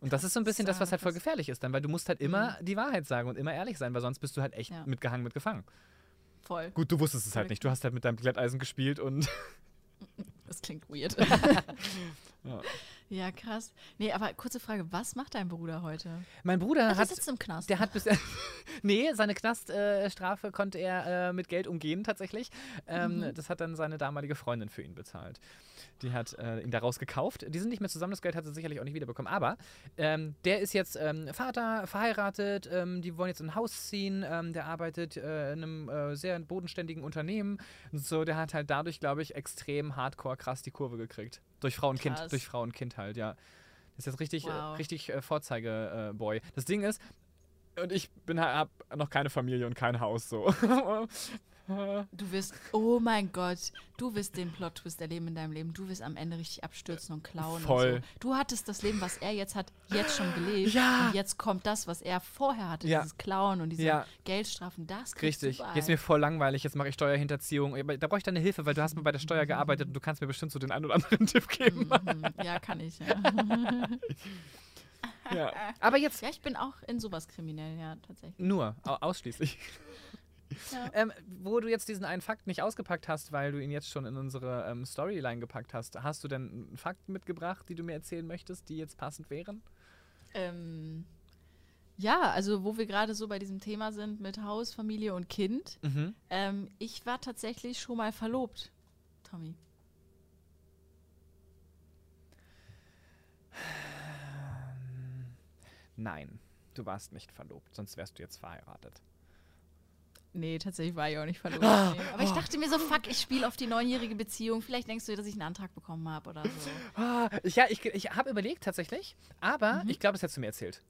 B: Und das ist so ein bisschen das, was halt voll gefährlich ist dann, weil du musst halt immer die Wahrheit sagen und immer ehrlich sein, weil sonst bist du halt echt
A: Ja.
B: mitgehangen, mitgefangen.
A: Voll.
B: Gut, du wusstest es halt nicht. Du hast halt mit deinem Glätteisen gespielt und
A: Das klingt weird.
B: Ja.
A: Ja, krass. Nee, aber kurze Frage, was macht dein Bruder heute?
B: mein Bruder
A: Ach, der
B: hat
A: sitzt im Knast.
B: Der hat bis. nee, seine Knaststrafe konnte er äh, mit Geld umgehen, tatsächlich. Ähm,
A: Mhm.
B: Das hat dann seine damalige Freundin für ihn bezahlt. Die hat äh, ihn daraus gekauft. Die sind nicht mehr zusammen, das Geld hat sie sicherlich auch nicht wiederbekommen. Aber ähm, der ist jetzt ähm, Vater, verheiratet, ähm, die wollen jetzt in ein Haus ziehen. Ähm, der arbeitet äh, in einem äh, sehr bodenständigen Unternehmen. Und so, der hat halt dadurch, glaube ich, extrem hardcore krass die Kurve gekriegt. Durch Frau und Kind,
A: Krass.
B: durch Frau und Kind halt, ja. Das ist jetzt richtig, äh,
A: Wow.
B: richtig äh, Vorzeige-Boy. das Ding ist, und ich bin hab noch keine Familie und kein Haus so.
A: Du wirst, oh mein Gott, du wirst den Plot-Twist erleben in deinem Leben. Du wirst am Ende richtig abstürzen und klauen.
B: Voll.
A: Und so. Du hattest das Leben, was er jetzt hat, jetzt schon gelebt.
B: Ja.
A: Und jetzt kommt das, was er vorher hatte,
B: Ja.
A: dieses Klauen und diese
B: Ja.
A: Geldstrafen. Das kriegst
B: Richtig.
A: du bald.
B: Jetzt ist mir voll langweilig, jetzt mache ich Steuerhinterziehung. Da brauche ich deine Hilfe, weil du hast mal bei der Steuer gearbeitet und du kannst mir bestimmt so den einen oder anderen Tipp geben.
A: Mhm. Ja, kann ich. Ja.
B: Ja. Aber jetzt
A: ja, ich bin auch in sowas kriminell, ja, tatsächlich.
B: nur, au ausschließlich.
A: Ja.
B: Ähm, wo du jetzt diesen einen Fakt nicht ausgepackt hast, weil du ihn jetzt schon in unsere ähm, Storyline gepackt hast, hast du denn einen Fakt mitgebracht, die du mir erzählen möchtest, die jetzt passend wären?
A: Ähm, ja, also wo wir gerade so bei diesem Thema sind mit Haus, Familie und Kind.
B: Mhm.
A: Ähm, ich war tatsächlich schon mal verlobt, Tommy.
B: Nein, du warst nicht verlobt, sonst wärst du jetzt verheiratet.
A: Nee, tatsächlich war ich auch nicht verlobt. Nee. Aber ich dachte mir so, fuck, ich spiele auf die neunjährige Beziehung. Vielleicht denkst du, dass ich einen Antrag bekommen habe oder so.
B: Ah, ich, ja, ich, ich habe überlegt tatsächlich, aber ich glaube, das hättest du mir erzählt.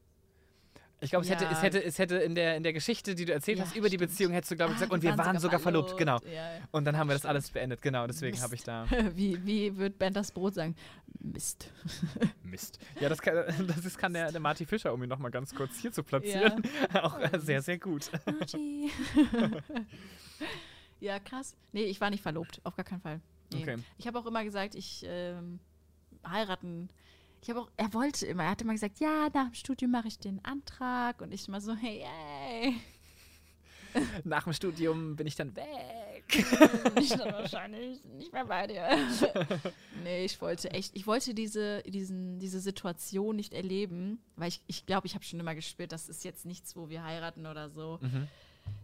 B: Ich glaube, es, hätte,
A: Ja.
B: es, hätte, es hätte in der, in der Geschichte, die du erzählt
A: Ja,
B: hast, über die
A: stimmt.
B: Beziehung, hättest du, glaube ich,
A: Ah,
B: gesagt,
A: die
B: und wir waren sogar verlobt, genau.
A: Ja.
B: Und dann haben wir das alles beendet, genau, deswegen habe ich da.
A: Wie, wie wird Bernd das Brot sagen? Mist.
B: Mist. Ja, das kann, das ist, kann der, der Marty Fischer, um ihn nochmal ganz kurz hier zu platzieren, auch äh, sehr, sehr gut.
A: Marty. ja, krass. Nee, ich war nicht verlobt, auf gar keinen Fall. Nee.
B: Okay.
A: Ich habe auch immer gesagt, ich ähm, heiraten. Ich habe auch, er wollte immer, er hat immer gesagt, ja, nach dem Studium mache ich den Antrag und ich immer so, hey, hey.
B: Nach dem Studium bin ich dann weg.
A: ich dann wahrscheinlich nicht mehr bei dir. nee, ich wollte echt, ich wollte diese, diesen, diese Situation nicht erleben, weil ich glaube, ich, glaub, ich habe schon immer gespürt, das ist jetzt nichts, wo wir heiraten oder so.
B: Mhm.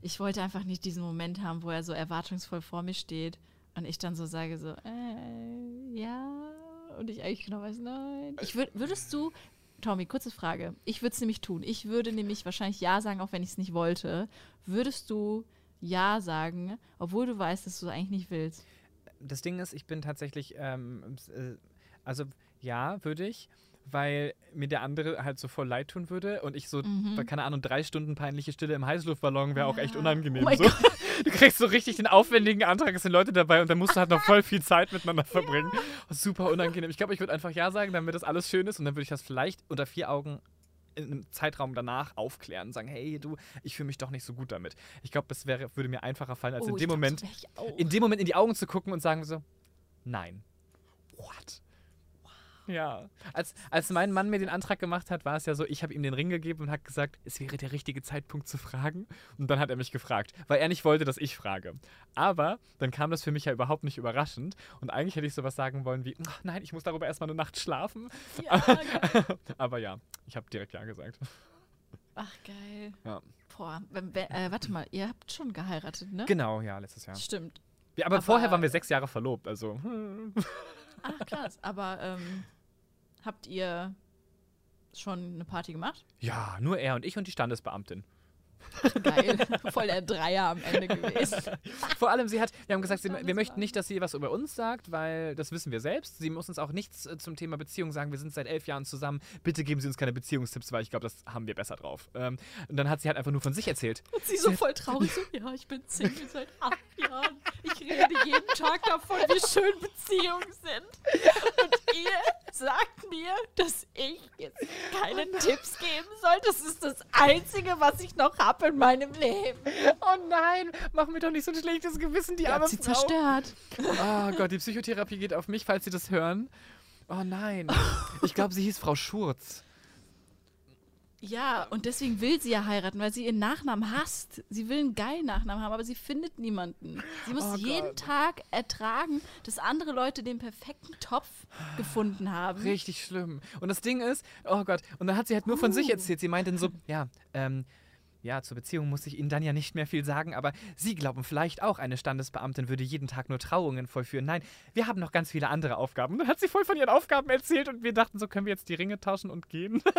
A: Ich wollte einfach nicht diesen Moment haben, wo er so erwartungsvoll vor mir steht und ich dann so sage so, äh, ja, und ich eigentlich genau weiß, nein. Ich würd, würdest du, Tommy, kurze Frage, ich würde es nämlich tun. Ich würde nämlich wahrscheinlich ja sagen, auch wenn ich es nicht wollte. Würdest du ja sagen, obwohl du weißt, dass du es eigentlich nicht willst?
B: Das Ding ist, ich bin tatsächlich, ähm, äh, also ja, würde ich, weil mir der andere halt so voll leid tun würde und ich so,
A: Mhm.
B: keine Ahnung, drei Stunden peinliche Stille im Heißluftballon wäre auch echt
A: Ja.
B: unangenehm.
A: Oh
B: so. Du kriegst so richtig den aufwendigen Antrag, es sind Leute dabei und dann musst du halt noch voll viel Zeit miteinander verbringen. Super unangenehm. Ich glaube, ich würde einfach ja sagen, damit das alles schön ist und dann würde ich das vielleicht unter vier Augen in einem Zeitraum danach aufklären und sagen, hey du, ich fühle mich doch nicht so gut damit. Ich glaube, das wäre, würde mir einfacher fallen, als
A: Oh,
B: in dem Moment, in dem Moment in die Augen zu gucken und sagen so, nein. What? Ja. Als, als mein Mann mir den Antrag gemacht hat, war es ja so, ich habe ihm den Ring gegeben und hat gesagt, es wäre der richtige Zeitpunkt zu fragen. Und dann hat er mich gefragt, weil er nicht wollte, dass ich frage. Aber dann kam das für mich ja überhaupt nicht überraschend. Und eigentlich hätte ich sowas sagen wollen wie, "Ach, nein, ich muss darüber erstmal eine Nacht schlafen.
A: ja, geil.
B: Aber ja, ich habe direkt ja gesagt.
A: Ach, geil.
B: Ja.
A: Boah, äh, warte mal, ihr habt schon geheiratet, ne?
B: Genau, ja, letztes Jahr.
A: Stimmt.
B: Ja, aber,
A: Aber-
B: vorher waren wir sechs Jahre verlobt, also. hm.
A: Ach, krass. Aber ähm, habt ihr schon eine Party gemacht?
B: Ja, nur er und ich und die Standesbeamtin.
A: Geil. Voll der Dreier am Ende gewesen.
B: Vor allem, sie hat, wir haben gesagt, sie, wir möchten nicht, dass sie was über uns sagt, weil das wissen wir selbst. Sie muss uns auch nichts äh, zum Thema Beziehung sagen. Wir sind seit elf Jahren zusammen. Bitte geben Sie uns keine Beziehungstipps, weil ich glaube, das haben wir besser drauf. Ähm, und dann hat sie halt einfach nur von sich erzählt.
A: Und sie so voll traurig so, ja, ich bin Single seit acht Jahren. Ich rede jeden Tag davon, wie schön Beziehungen sind. Und ihr sagt mir, dass ich jetzt keine Tipps geben soll. Das ist das Einzige, was ich noch habe in meinem Leben.
B: Oh nein, mach mir doch nicht so ein schlechtes Gewissen, die
A: Ihr
B: arme
A: habt sie
B: Frau.
A: zerstört.
B: Oh Gott, die Psychotherapie geht auf mich, falls Sie das hören. Oh nein. Ich glaube, sie hieß Frau Schurz.
A: Ja, und deswegen will sie ja heiraten, weil sie ihren Nachnamen hasst. Sie will einen geilen Nachnamen haben, aber sie findet niemanden. Sie muss
B: Oh
A: jeden. Tag ertragen, dass andere Leute den perfekten Topf gefunden haben.
B: Richtig schlimm. Und das Ding ist, oh Gott, und dann hat sie halt nur von sich
A: Uh.
B: erzählt. Sie meinte dann so, ja, ähm, ja, zur Beziehung muss ich Ihnen dann ja nicht mehr viel sagen, aber Sie glauben vielleicht auch, eine Standesbeamtin würde jeden Tag nur Trauungen vollführen. Nein, wir haben noch ganz viele andere Aufgaben. Und dann hat sie voll von ihren Aufgaben erzählt und wir dachten so, können wir jetzt die Ringe tauschen und gehen?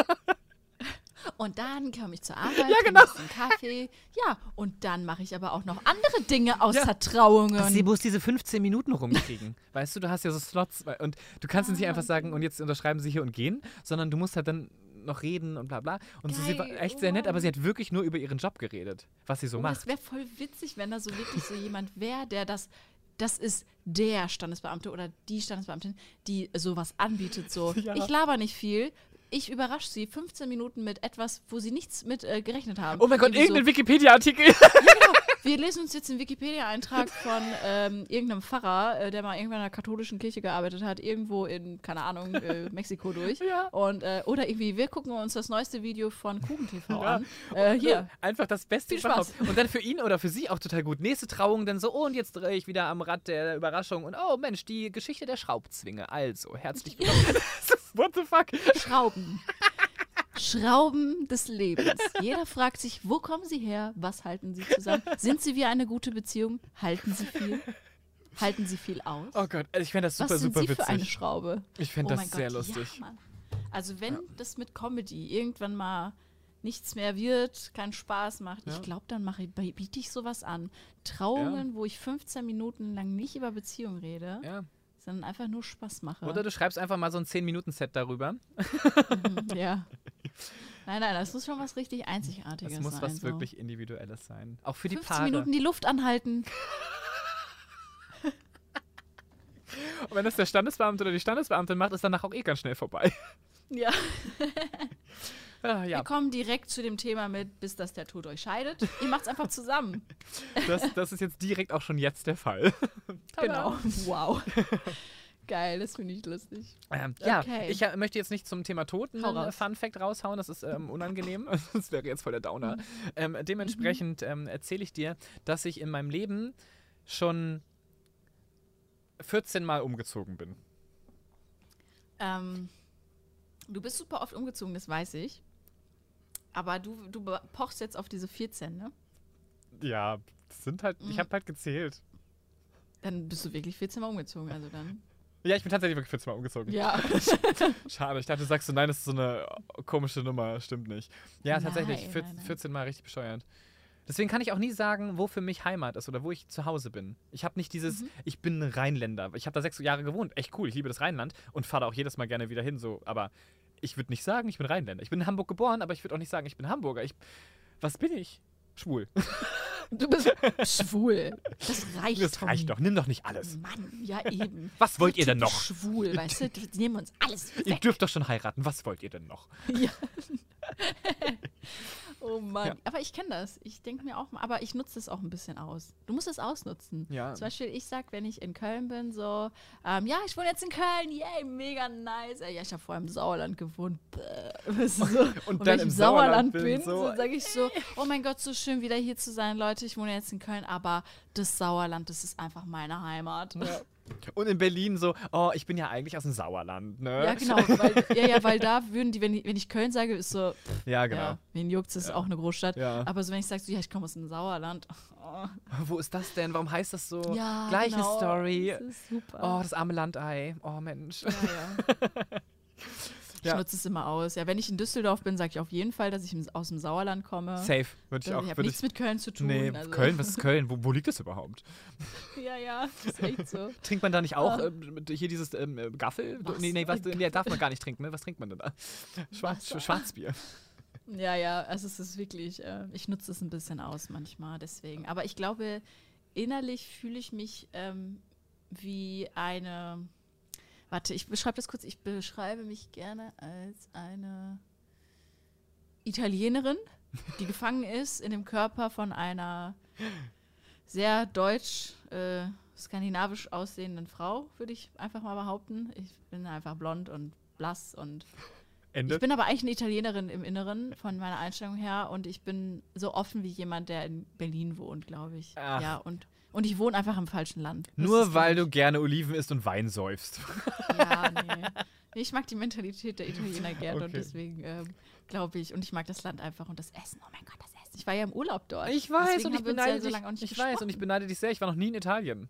A: Und dann komme ich zur Arbeit,
B: Ja,
A: trinke
B: genau.
A: ein bisschen Kaffee. Ja, und dann mache ich aber auch noch andere Dinge außer Trauungen.
B: Sie muss diese 15 Minuten rumkriegen. weißt du, du hast ja so Slots und du kannst
A: Ah,
B: nicht einfach sagen, und jetzt unterschreiben Sie hier und gehen, sondern du musst halt dann noch reden und bla bla. Und so, sie war
A: Geil,
B: echt sehr nett, aber sie hat wirklich nur über ihren Job geredet, was sie so
A: oh,
B: macht.
A: das wäre voll witzig, wenn da so wirklich so jemand wäre, der das, das ist der Standesbeamte oder die Standesbeamtin, die sowas anbietet. So,
B: Ja.
A: ich laber nicht viel. Ich überrasche sie 15 Minuten mit etwas, wo sie nichts mit äh, gerechnet haben.
B: Oh mein Gott,
A: Irgendwie so,
B: irgendein Wikipedia-Artikel.
A: Wir lesen uns jetzt den Wikipedia-Eintrag von ähm, irgendeinem Pfarrer, äh, der mal irgendwann in einer katholischen Kirche gearbeitet hat, irgendwo in, keine Ahnung, äh, Mexiko durch.
B: Ja.
A: Und, äh, oder irgendwie, wir gucken uns das neueste Video von KuchenTV
B: Ja.
A: an. Äh, hier.
B: Einfach das Beste
A: Viel Spaß.
B: überhaupt. Und dann für ihn oder für sie auch total gut. Nächste Trauung dann so, oh, und jetzt drehe ich wieder am Rad der Überraschung. Und oh Mensch, die Geschichte der Schraubzwinge. Also, herzlich willkommen. What the fuck?
A: Schrauben. Schrauben des Lebens. Jeder fragt sich, wo kommen sie her? Was halten sie zusammen? Sind sie wie eine gute Beziehung? Halten sie viel? Halten sie viel aus?
B: Oh Gott, also ich fände das super,
A: Was sind
B: super
A: sie für eine
B: witzig.
A: Schraube?
B: Ich fände
A: oh
B: das
A: mein
B: sehr
A: Gott,
B: lustig.
A: Ja. Also wenn das mit Comedy irgendwann mal nichts mehr wird, keinen Spaß macht,
B: Ja.
A: ich glaube, dann mache ich, biete ich sowas an. Trauungen, wo ich 15 Minuten lang nicht über Beziehung rede,
B: Ja.
A: Sondern einfach nur Spaß mache.
B: Oder du schreibst einfach mal so ein 10-Minuten-Set darüber.
A: Mhm, ja. Nein, nein, das muss schon was richtig Einzigartiges
B: Das muss
A: sein.
B: was
A: so.
B: wirklich Individuelles sein. Auch für die
A: 15
B: Paare.
A: Minuten die Luft anhalten.
B: Und wenn das der Standesbeamte oder die Standesbeamtin macht, ist danach auch eh ganz schnell vorbei.
A: Ja.
B: Ah, ja,
A: Wir kommen direkt zu dem Thema mit, bis dass der Tod euch scheidet. Ihr macht's einfach zusammen.
B: das, das ist jetzt direkt auch schon jetzt der Fall.
A: Genau. Wow. Geil, das finde ich lustig.
B: Ähm, ja,
A: Okay.
B: ich äh, möchte jetzt nicht zum Thema Toten
A: Hau
B: einen
A: raus.
B: Fun Fact raushauen, das ist ähm, unangenehm. das wäre jetzt voll der Downer.
A: Mhm.
B: Ähm, dementsprechend ähm, erzähle ich dir, dass ich in meinem Leben schon 14 Mal umgezogen bin.
A: Ähm, du bist super oft umgezogen, das weiß ich. Aber du, du pochst jetzt auf diese 14, ne?
B: Ja, das sind halt, ich
A: Mhm.
B: habe halt gezählt.
A: Dann bist du wirklich 14 Mal umgezogen, also dann.
B: Ja, ich bin tatsächlich wirklich 14 Mal umgezogen.
A: Ja.
B: Schade, ich dachte, du sagst so, nein, das ist so eine komische Nummer, stimmt nicht. Ja, tatsächlich,
A: Nein,
B: 14,
A: nein, nein.
B: 14 Mal richtig bescheuert. Deswegen kann ich auch nie sagen, wo für mich Heimat ist oder wo ich zu Hause bin. Ich habe nicht dieses,
A: Mhm.
B: ich bin Rheinländer. Ich habe da sechs Jahre gewohnt. Echt cool, ich liebe das Rheinland und fahre da auch jedes Mal gerne wieder hin. So. Aber ich würde nicht sagen, ich bin Rheinländer. Ich bin in Hamburg geboren, aber ich würde auch nicht sagen, ich bin Hamburger. Ich, was bin ich? Schwul.
A: Du bist schwul. Das reicht
B: Das
A: Tommy.
B: reicht doch. Nimm doch nicht alles.
A: Mann, ja eben.
B: Was wollt ihr denn noch?
A: Schwul, weißt du? Die nehmen uns alles
B: Ihr
A: weg.
B: dürft doch schon heiraten. Was wollt ihr denn noch?
A: Ja. oh Mann.
B: Ja.
A: Aber ich kenne das. Ich denke mir auch mal, aber ich nutze das auch ein bisschen aus. Du musst es ausnutzen.
B: Ja.
A: Zum Beispiel, ich sag, wenn ich in Köln bin, so, ähm, ja, ich wohne jetzt in Köln, yay, mega nice. Ja, ich habe vorher im Sauerland gewohnt. Bäh. Weißt du, so.
B: Und
A: Und, wenn ich
B: im
A: im
B: Sauerland
A: Sauerland
B: bin,
A: bin,
B: so,
A: so, sage ich so, oh mein Gott, so schön wieder hier zu sein, Leute. Ich wohne jetzt in Köln, aber das Sauerland, das ist einfach meine Heimat.
B: Ja. Und in Berlin so, oh, ich bin ja eigentlich aus dem Sauerland, ne?
A: Ja, genau. Weil, ja, ja, weil da würden die, wenn ich, wenn ich Köln sage, ist so,
B: Ja, genau.
A: ja, wen juckt, ist
B: Ja.
A: auch eine Großstadt.
B: Ja.
A: Aber so, wenn ich sage, so, ja, ich komme aus dem Sauerland. Oh,
B: Wo ist das denn? Warum heißt das so?
A: ja,
B: Gleiche
A: genau,
B: Story.
A: Das ist super.
B: Oh, das arme Landei. Oh, Mensch.
A: ja, ja. Ich
B: Ja.
A: nutze es immer aus. Ja, wenn ich in Düsseldorf bin, sage ich auf jeden Fall, dass ich aus dem Sauerland komme.
B: Safe. Würde ich
A: Ich
B: auch.
A: habe
B: Würde
A: nichts
B: ich,
A: mit Köln zu tun.
B: nee,
A: also.
B: Köln, was ist Köln? Wo, wo liegt das überhaupt?
A: Ja, ja, das ist echt so.
B: Trinkt man da nicht auch mit- hier dieses ähm, äh, Gaffel?
A: Was?
B: Nee, nee, was, nee, darf man gar nicht trinken, ne? Was trinkt man denn da? Schwarz. Schwarzbier.
A: Ja, ja, also es ist wirklich, äh, ich nutze es ein bisschen aus manchmal, deswegen. Aber ich glaube, innerlich fühle ich mich ähm, wie eine, warte, ich beschreibe das kurz, ich beschreibe mich gerne als eine Italienerin, die gefangen ist in dem Körper von einer sehr deutsch, äh, skandinavisch aussehenden Frau, würde ich einfach mal behaupten. Ich bin einfach blond und blass und
B: Ende.
A: ich bin aber eigentlich eine Italienerin im Inneren von meiner Einstellung her und ich bin so offen wie jemand, der in Berlin wohnt, glaube ich.
B: Ach.
A: Ja, und, und ich wohne einfach im falschen Land. Das
B: Nur weil du gerne Oliven isst und Wein säufst.
A: Ja, nee. Ich mag die Mentalität der Italiener gerne und
B: Okay.
A: deswegen ähm, glaube ich, und ich mag das Land einfach und das Essen. Oh mein Gott, das Essen. Ich war ja im Urlaub dort.
B: Ich weiß
A: Deswegen
B: und ich beneide
A: ja so
B: dich.
A: lange auch nicht
B: ich weiß und ich beneide dich sehr. Ich war noch nie in Italien.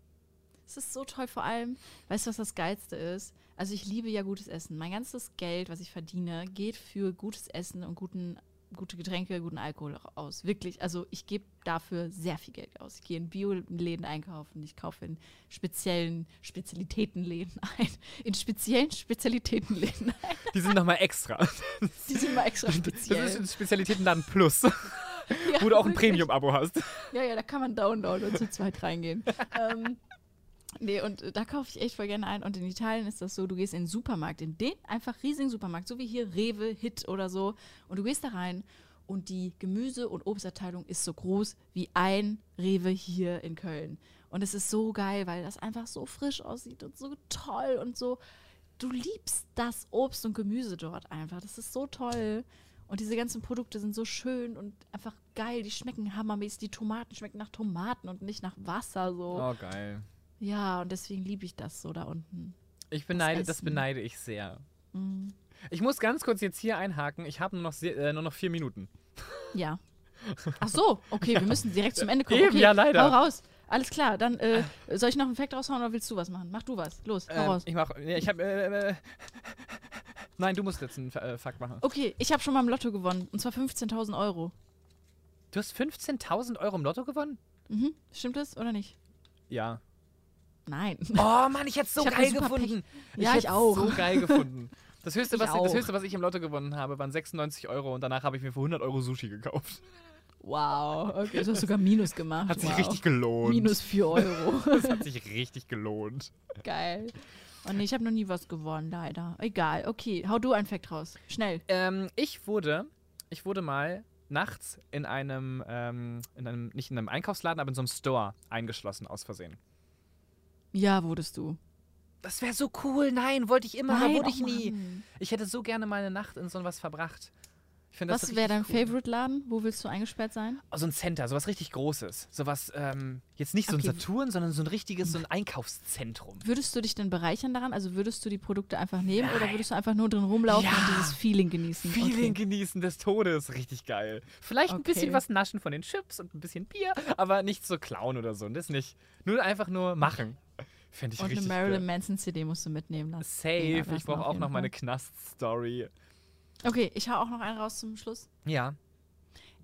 A: Es ist so toll, vor allem, weißt du, was das Geilste ist? Also ich liebe ja gutes Essen. Mein ganzes Geld, was ich verdiene, geht für gutes Essen und guten gute Getränke, guten Alkohol aus. Wirklich. Also ich gebe dafür sehr viel Geld aus. Ich gehe in Bioläden einkaufen. Ich kaufe in speziellen Spezialitätenläden ein. In speziellen Spezialitätenläden ein.
B: Die sind nochmal extra.
A: Die sind mal extra speziell.
B: Das ist ein Spezialitätenladen Plus,
A: Ja,
B: wo du auch ein. Premium-Abo hast.
A: Ja, ja, da kann man downloaden und zu zweit reingehen. ähm, nee, und äh, da kaufe ich echt voll gerne ein. Und in Italien ist das so, du gehst in den Supermarkt, in den einfach riesigen Supermarkt, so wie hier Rewe, Hit oder so. Und du gehst da rein und die Gemüse- und Obstabteilung ist so groß wie ein Rewe hier in Köln. Und es ist so geil, weil das einfach so frisch aussieht und so toll und so. Du liebst das Obst und Gemüse dort einfach. Das ist so toll. Und diese ganzen Produkte sind so schön und einfach geil. Die schmecken hammermäßig. Die Tomaten schmecken nach Tomaten und nicht nach Wasser so.
B: Oh, geil.
A: Ja, und deswegen liebe ich das so da unten.
B: Ich beneide, das
A: Essen.
B: beneide ich sehr.
A: Mhm.
B: Ich muss ganz kurz jetzt hier einhaken. Ich habe nur, noch sehr- äh, nur noch vier Minuten.
A: Ja. Ach so, okay, wir müssen direkt zum Ende kommen.
B: Eben,
A: okay,
B: ja, leider.
A: Hau raus. Alles klar, dann äh, soll ich noch einen Fact raushauen oder willst du was machen? Mach du was. Los, hau
B: Ähm,
A: raus.
B: ich mach. Ich habe. Äh, äh, nein, du musst jetzt einen äh, Fakt machen.
A: Okay, ich habe schon mal im Lotto gewonnen. Und zwar 15.000 Euro.
B: Du hast 15.000 Euro im Lotto gewonnen?
A: Mhm. Stimmt das oder nicht?
B: Ja.
A: Nein.
B: Oh Mann, ich hätte es so
A: Ich
B: geil
A: super Pech.
B: gefunden.
A: Ja,
B: hätt's
A: ich auch.
B: so geil gefunden. Das höchste,
A: Ich
B: was, das höchste, was ich im Lotto gewonnen habe, waren 96 Euro und danach habe ich mir für 100 Euro Sushi gekauft.
A: Wow, okay, du hast sogar Minus gemacht.
B: Hat sich
A: wow.
B: richtig gelohnt.
A: Minus 4 Euro.
B: Das hat sich richtig gelohnt.
A: Geil. Oh nee, ich habe noch nie was gewonnen, leider. Egal, okay, hau du ein Fact raus. Schnell.
B: Ähm, ich wurde, ich wurde mal nachts in einem, ähm, in einem, nicht in einem Einkaufsladen, aber in so einem Store eingeschlossen aus Versehen.
A: Ja, wurdest du.
B: Das wäre so cool. Nein, wollte ich immer, aber
A: Nein,
B: wurde
A: oh
B: ich nie.
A: Mann.
B: Ich hätte so gerne mal eine Nacht in so was verbracht. Finde das
A: Was wäre dein
B: cool.
A: Favorite-Laden? Wo willst du eingesperrt sein?
B: Oh, so ein Center, sowas richtig Großes. Sowas, ähm, jetzt nicht so ein
A: Okay.
B: Saturn, sondern so ein richtiges, so ein Einkaufszentrum.
A: Würdest du dich denn bereichern daran? Also würdest du die Produkte einfach nehmen oder
B: Nein.
A: würdest du einfach nur drin rumlaufen
B: Ja.
A: und dieses Feeling genießen?
B: Feeling
A: Okay.
B: genießen des Todes, richtig geil. Vielleicht ein bisschen
A: Okay.
B: was naschen von den Chips und ein bisschen Bier, aber nicht so klauen oder so. Das nicht. Nur einfach nur machen. Fände ich
A: Und eine
B: richtig
A: Marilyn
B: geil.
A: Manson CD musst du mitnehmen lassen.
B: Safe,
A: Ja,
B: ich brauche auch noch meine. Knast-Story.
A: Okay, ich hau auch noch einen raus zum Schluss.
B: Ja.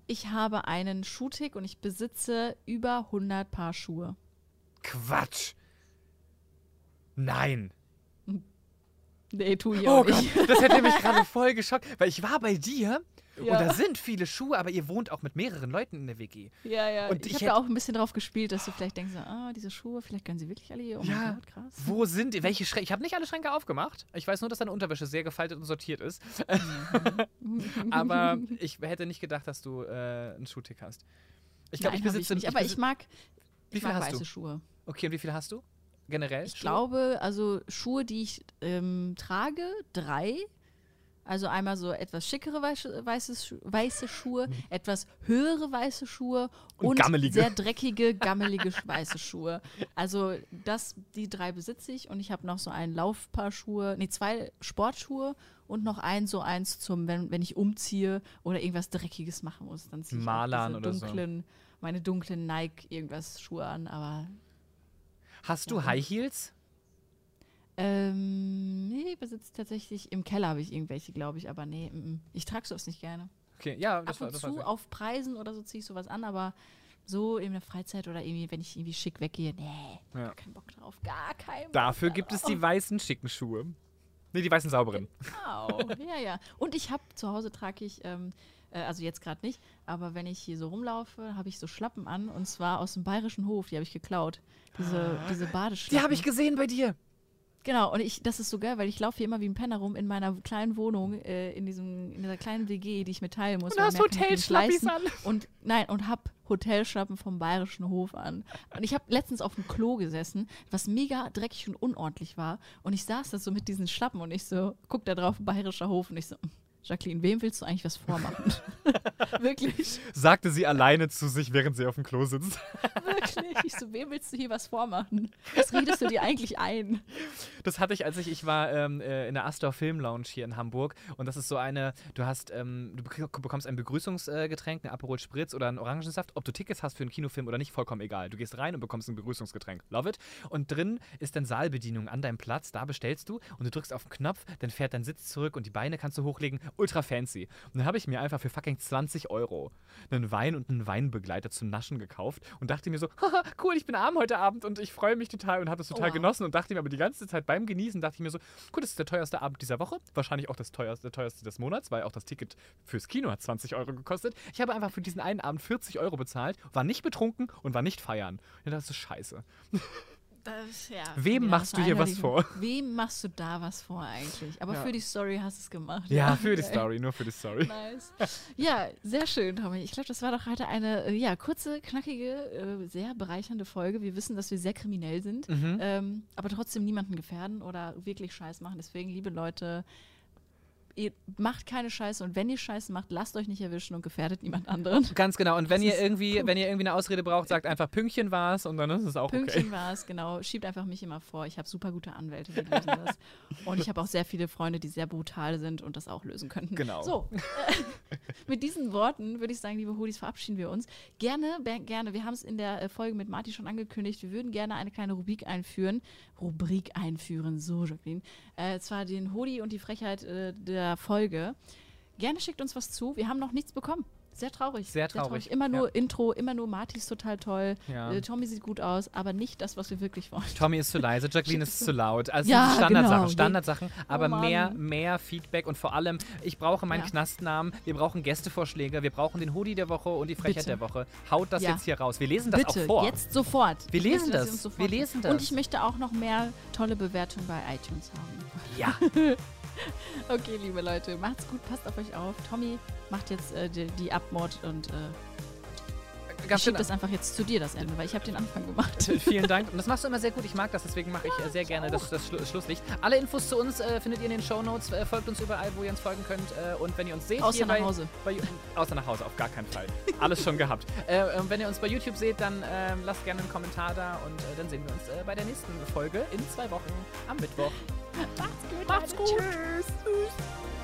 A: Ich habe einen Schuhtick und ich besitze über 100 Paar Schuhe.
B: Quatsch. Nein.
A: Nee, tu ich
B: Oh
A: auch
B: Gott,
A: nicht.
B: das hätte mich gerade voll geschockt, weil ich war bei dir
A: Ja.
B: und da sind viele Schuhe, aber ihr wohnt auch mit mehreren Leuten in der WG.
A: Ja, ja.
B: Und
A: ich
B: ich
A: habe da auch ein bisschen drauf gespielt, dass du vielleicht denkst, ah, diese Schuhe, vielleicht können sie wirklich alle hier. Oh
B: Ja.
A: Gott, krass.
B: Wo sind die? Welche Schränke? Ich habe nicht alle Schränke aufgemacht. Ich weiß nur, dass deine Unterwäsche sehr gefaltet und sortiert ist. aber ich hätte nicht gedacht, dass du äh, einen Schuhtick hast. Ich glaube, ich besitze.
A: nicht. Aber ich mag,
B: Wie
A: ich
B: viel
A: mag
B: hast
A: weiße
B: du?
A: Schuhe.
B: Okay, und wie viel hast du? Generell?
A: Ich
B: Schuhe?
A: glaube, also Schuhe, die ich ähm, trage, drei. Also einmal so etwas schickere weiße, weiße, weiße Schuhe, etwas höhere weiße Schuhe
B: Und
A: und, sehr dreckige, gammelige weiße Schuhe. Also das, die drei besitze ich und ich habe noch so ein Laufpaar Schuhe, nee, zwei Sportschuhe und noch ein so eins zum, wenn, wenn ich umziehe oder irgendwas Dreckiges machen muss, dann ziehe ich
B: Malern oder so.
A: dunklen, meine dunklen Nike irgendwas Schuhe an, aber
B: Hast du
A: Ja.
B: High Heels?
A: Ähm, nee, besitzt tatsächlich im Keller habe ich irgendwelche, glaube ich, aber nee, mm, mm. ich trage sowas nicht gerne.
B: Okay, ja,
A: Ab
B: das war
A: und
B: das
A: zu
B: war
A: auf Preisen oder so ziehe ich sowas an, aber so in der Freizeit oder irgendwie, wenn ich irgendwie schick weggehe, nee,
B: Ja.
A: gar keinen Bock drauf, gar keinen Bock
B: Dafür gibt es die weißen schicken Schuhe. Nee, die weißen sauberen.
A: Au, ja, ja. Und ich habe zu Hause trage ich, ähm, äh, also jetzt gerade nicht, aber wenn ich hier so rumlaufe, habe ich so Schlappen an und zwar aus dem bayerischen Hof, die habe ich geklaut. Diese, diese Badeschlappen.
B: Die habe ich gesehen bei dir.
A: Genau, und ich, das ist so geil, weil ich laufe hier immer wie ein Penner rum in meiner kleinen Wohnung, äh, in, diesem, in dieser kleinen WG, die ich mir teilen muss.
B: Und hast Hotelschlappis an.
A: Und nein, und hab Hotelschlappen vom Bayerischen Hof an. Und ich habe letztens auf dem Klo gesessen, was mega dreckig und unordentlich war. Und ich saß da so mit diesen Schlappen und ich so, guck da drauf, Bayerischer Hof. Und ich so, "Hm, Jacqueline, wem willst du eigentlich was vormachen? Wirklich,
B: Sagte sie alleine zu sich, während sie auf dem Klo sitzt.
A: wirklich. Ich so, wem willst du hier was vormachen? Was redest du dir eigentlich ein?
B: Das hatte ich, als ich, ich war ähm, äh, in der Astor Film Lounge hier in Hamburg und das ist so eine, du hast, ähm, du bek- bekommst ein Begrüßungsgetränk, ein Aperol Spritz oder einen Orangensaft. Ob du Tickets hast für einen Kinofilm oder nicht, vollkommen egal. Du gehst rein und bekommst ein Begrüßungsgetränk. Love it. Und drin ist dann Saalbedienung an deinem Platz, da bestellst du und du drückst auf den Knopf, dann fährt dein Sitz zurück und die Beine kannst du hochlegen. Ultra fancy. Und dann habe ich mir einfach für fucking 20 Euro einen Wein und einen Weinbegleiter zum Naschen gekauft und dachte mir so, haha, cool, ich bin arm heute Abend und ich freue mich total und habe das total
A: wow.
B: genossen und dachte mir aber die ganze Zeit beim Genießen, dachte ich mir so, gut, das ist der teuerste Abend dieser Woche, wahrscheinlich auch das teuerste, der teuerste des Monats, weil auch das Ticket fürs Kino hat 20 Euro gekostet. Ich habe einfach für diesen einen Abend 40 Euro bezahlt, war nicht betrunken und war nicht feiern. Ja, das ist scheiße.
A: Das, ja,
B: Wem machst du hier was vor?
A: Wem machst du da was vor eigentlich? Aber
B: Ja.
A: für die Story hast du es gemacht.
B: Ja, für die. Story, nur für die Story.
A: Nice. Ja, sehr schön, Tommy. Ich glaube, das war doch heute eine äh, ja, kurze, knackige, äh, sehr bereichernde Folge. Wir wissen, dass wir sehr kriminell sind,
B: Mhm.
A: ähm, aber trotzdem niemanden gefährden oder wirklich Scheiß machen. Deswegen, liebe Leute, ihr macht keine Scheiße und wenn ihr Scheiße macht, lasst euch nicht erwischen und gefährdet niemand anderen.
B: Ganz genau. Und wenn
A: Das
B: ihr irgendwie,
A: cool.
B: wenn ihr irgendwie eine Ausrede braucht, sagt einfach Pünktchen war's und dann ist es auch
A: Pünktchen
B: okay.
A: war es, genau. Schiebt einfach mich immer vor. Ich habe super gute Anwälte, die lösen das. Und ich habe auch sehr viele Freunde, die sehr brutal sind und das auch lösen könnten.
B: Genau.
A: So, äh, mit diesen Worten würde ich sagen, liebe Hoodies, verabschieden wir uns. Gerne, gerne. Wir haben es in der äh, Folge mit Marty schon angekündigt. Wir würden gerne eine kleine Rubrik einführen. Rubrik einführen, so, Jacqueline. Äh, zwar den Hoodie und die Frechheit äh, der Folge. Gerne schickt uns was zu. Wir haben noch nichts bekommen. Sehr traurig.
B: Sehr traurig,
A: Immer nur
B: ja.
A: Intro, immer nur Marty ist total toll.
B: Ja.
A: Äh, Tommy sieht gut aus, aber nicht das, was wir wirklich wollen.
B: Tommy ist zu leise, Jacqueline ist zu laut. Also
A: Ja,
B: Standardsachen,
A: genau.
B: Standardsachen, aber
A: Mann.
B: mehr, mehr Feedback und vor allem, ich brauche meinen
A: Ja.
B: Knastnamen, wir brauchen Gästevorschläge, wir brauchen den Hoodie der Woche und die Frechheit
A: Bitte.
B: der Woche. Haut das jetzt hier raus. Wir lesen das
A: Bitte,
B: auch vor.
A: jetzt sofort.
B: Wir lesen
A: möchte,
B: das. Wir lesen
A: Und
B: das.
A: ich möchte auch noch mehr tolle Bewertungen bei iTunes haben.
B: Ja.
A: Okay, liebe Leute, macht's gut, passt auf euch auf. Tommy macht jetzt äh, die, die Abmord und äh, ich
B: Ganz
A: schieb
B: genau.
A: das einfach jetzt zu dir, das Ende, weil ich habe den Anfang gemacht.
B: Vielen Dank. Und das machst du immer sehr gut. Ich mag das, deswegen mache ich äh, sehr gerne das, das Schlu Schlusslicht. Alle Infos zu uns äh, findet ihr in den Shownotes. Äh, folgt uns überall, wo ihr uns folgen könnt. Äh, und wenn ihr uns seht,
A: Außer nach
B: bei,
A: Hause.
B: Bei, außer nach Hause, auf gar keinen Fall. Alles schon gehabt. Äh, und wenn ihr uns bei YouTube seht, dann äh, lasst gerne einen Kommentar da und äh, dann sehen wir uns äh, bei der nächsten Folge in zwei Wochen am Mittwoch.
A: Macht's gut.
B: Macht's gut.
A: Tschüss. Tschüss.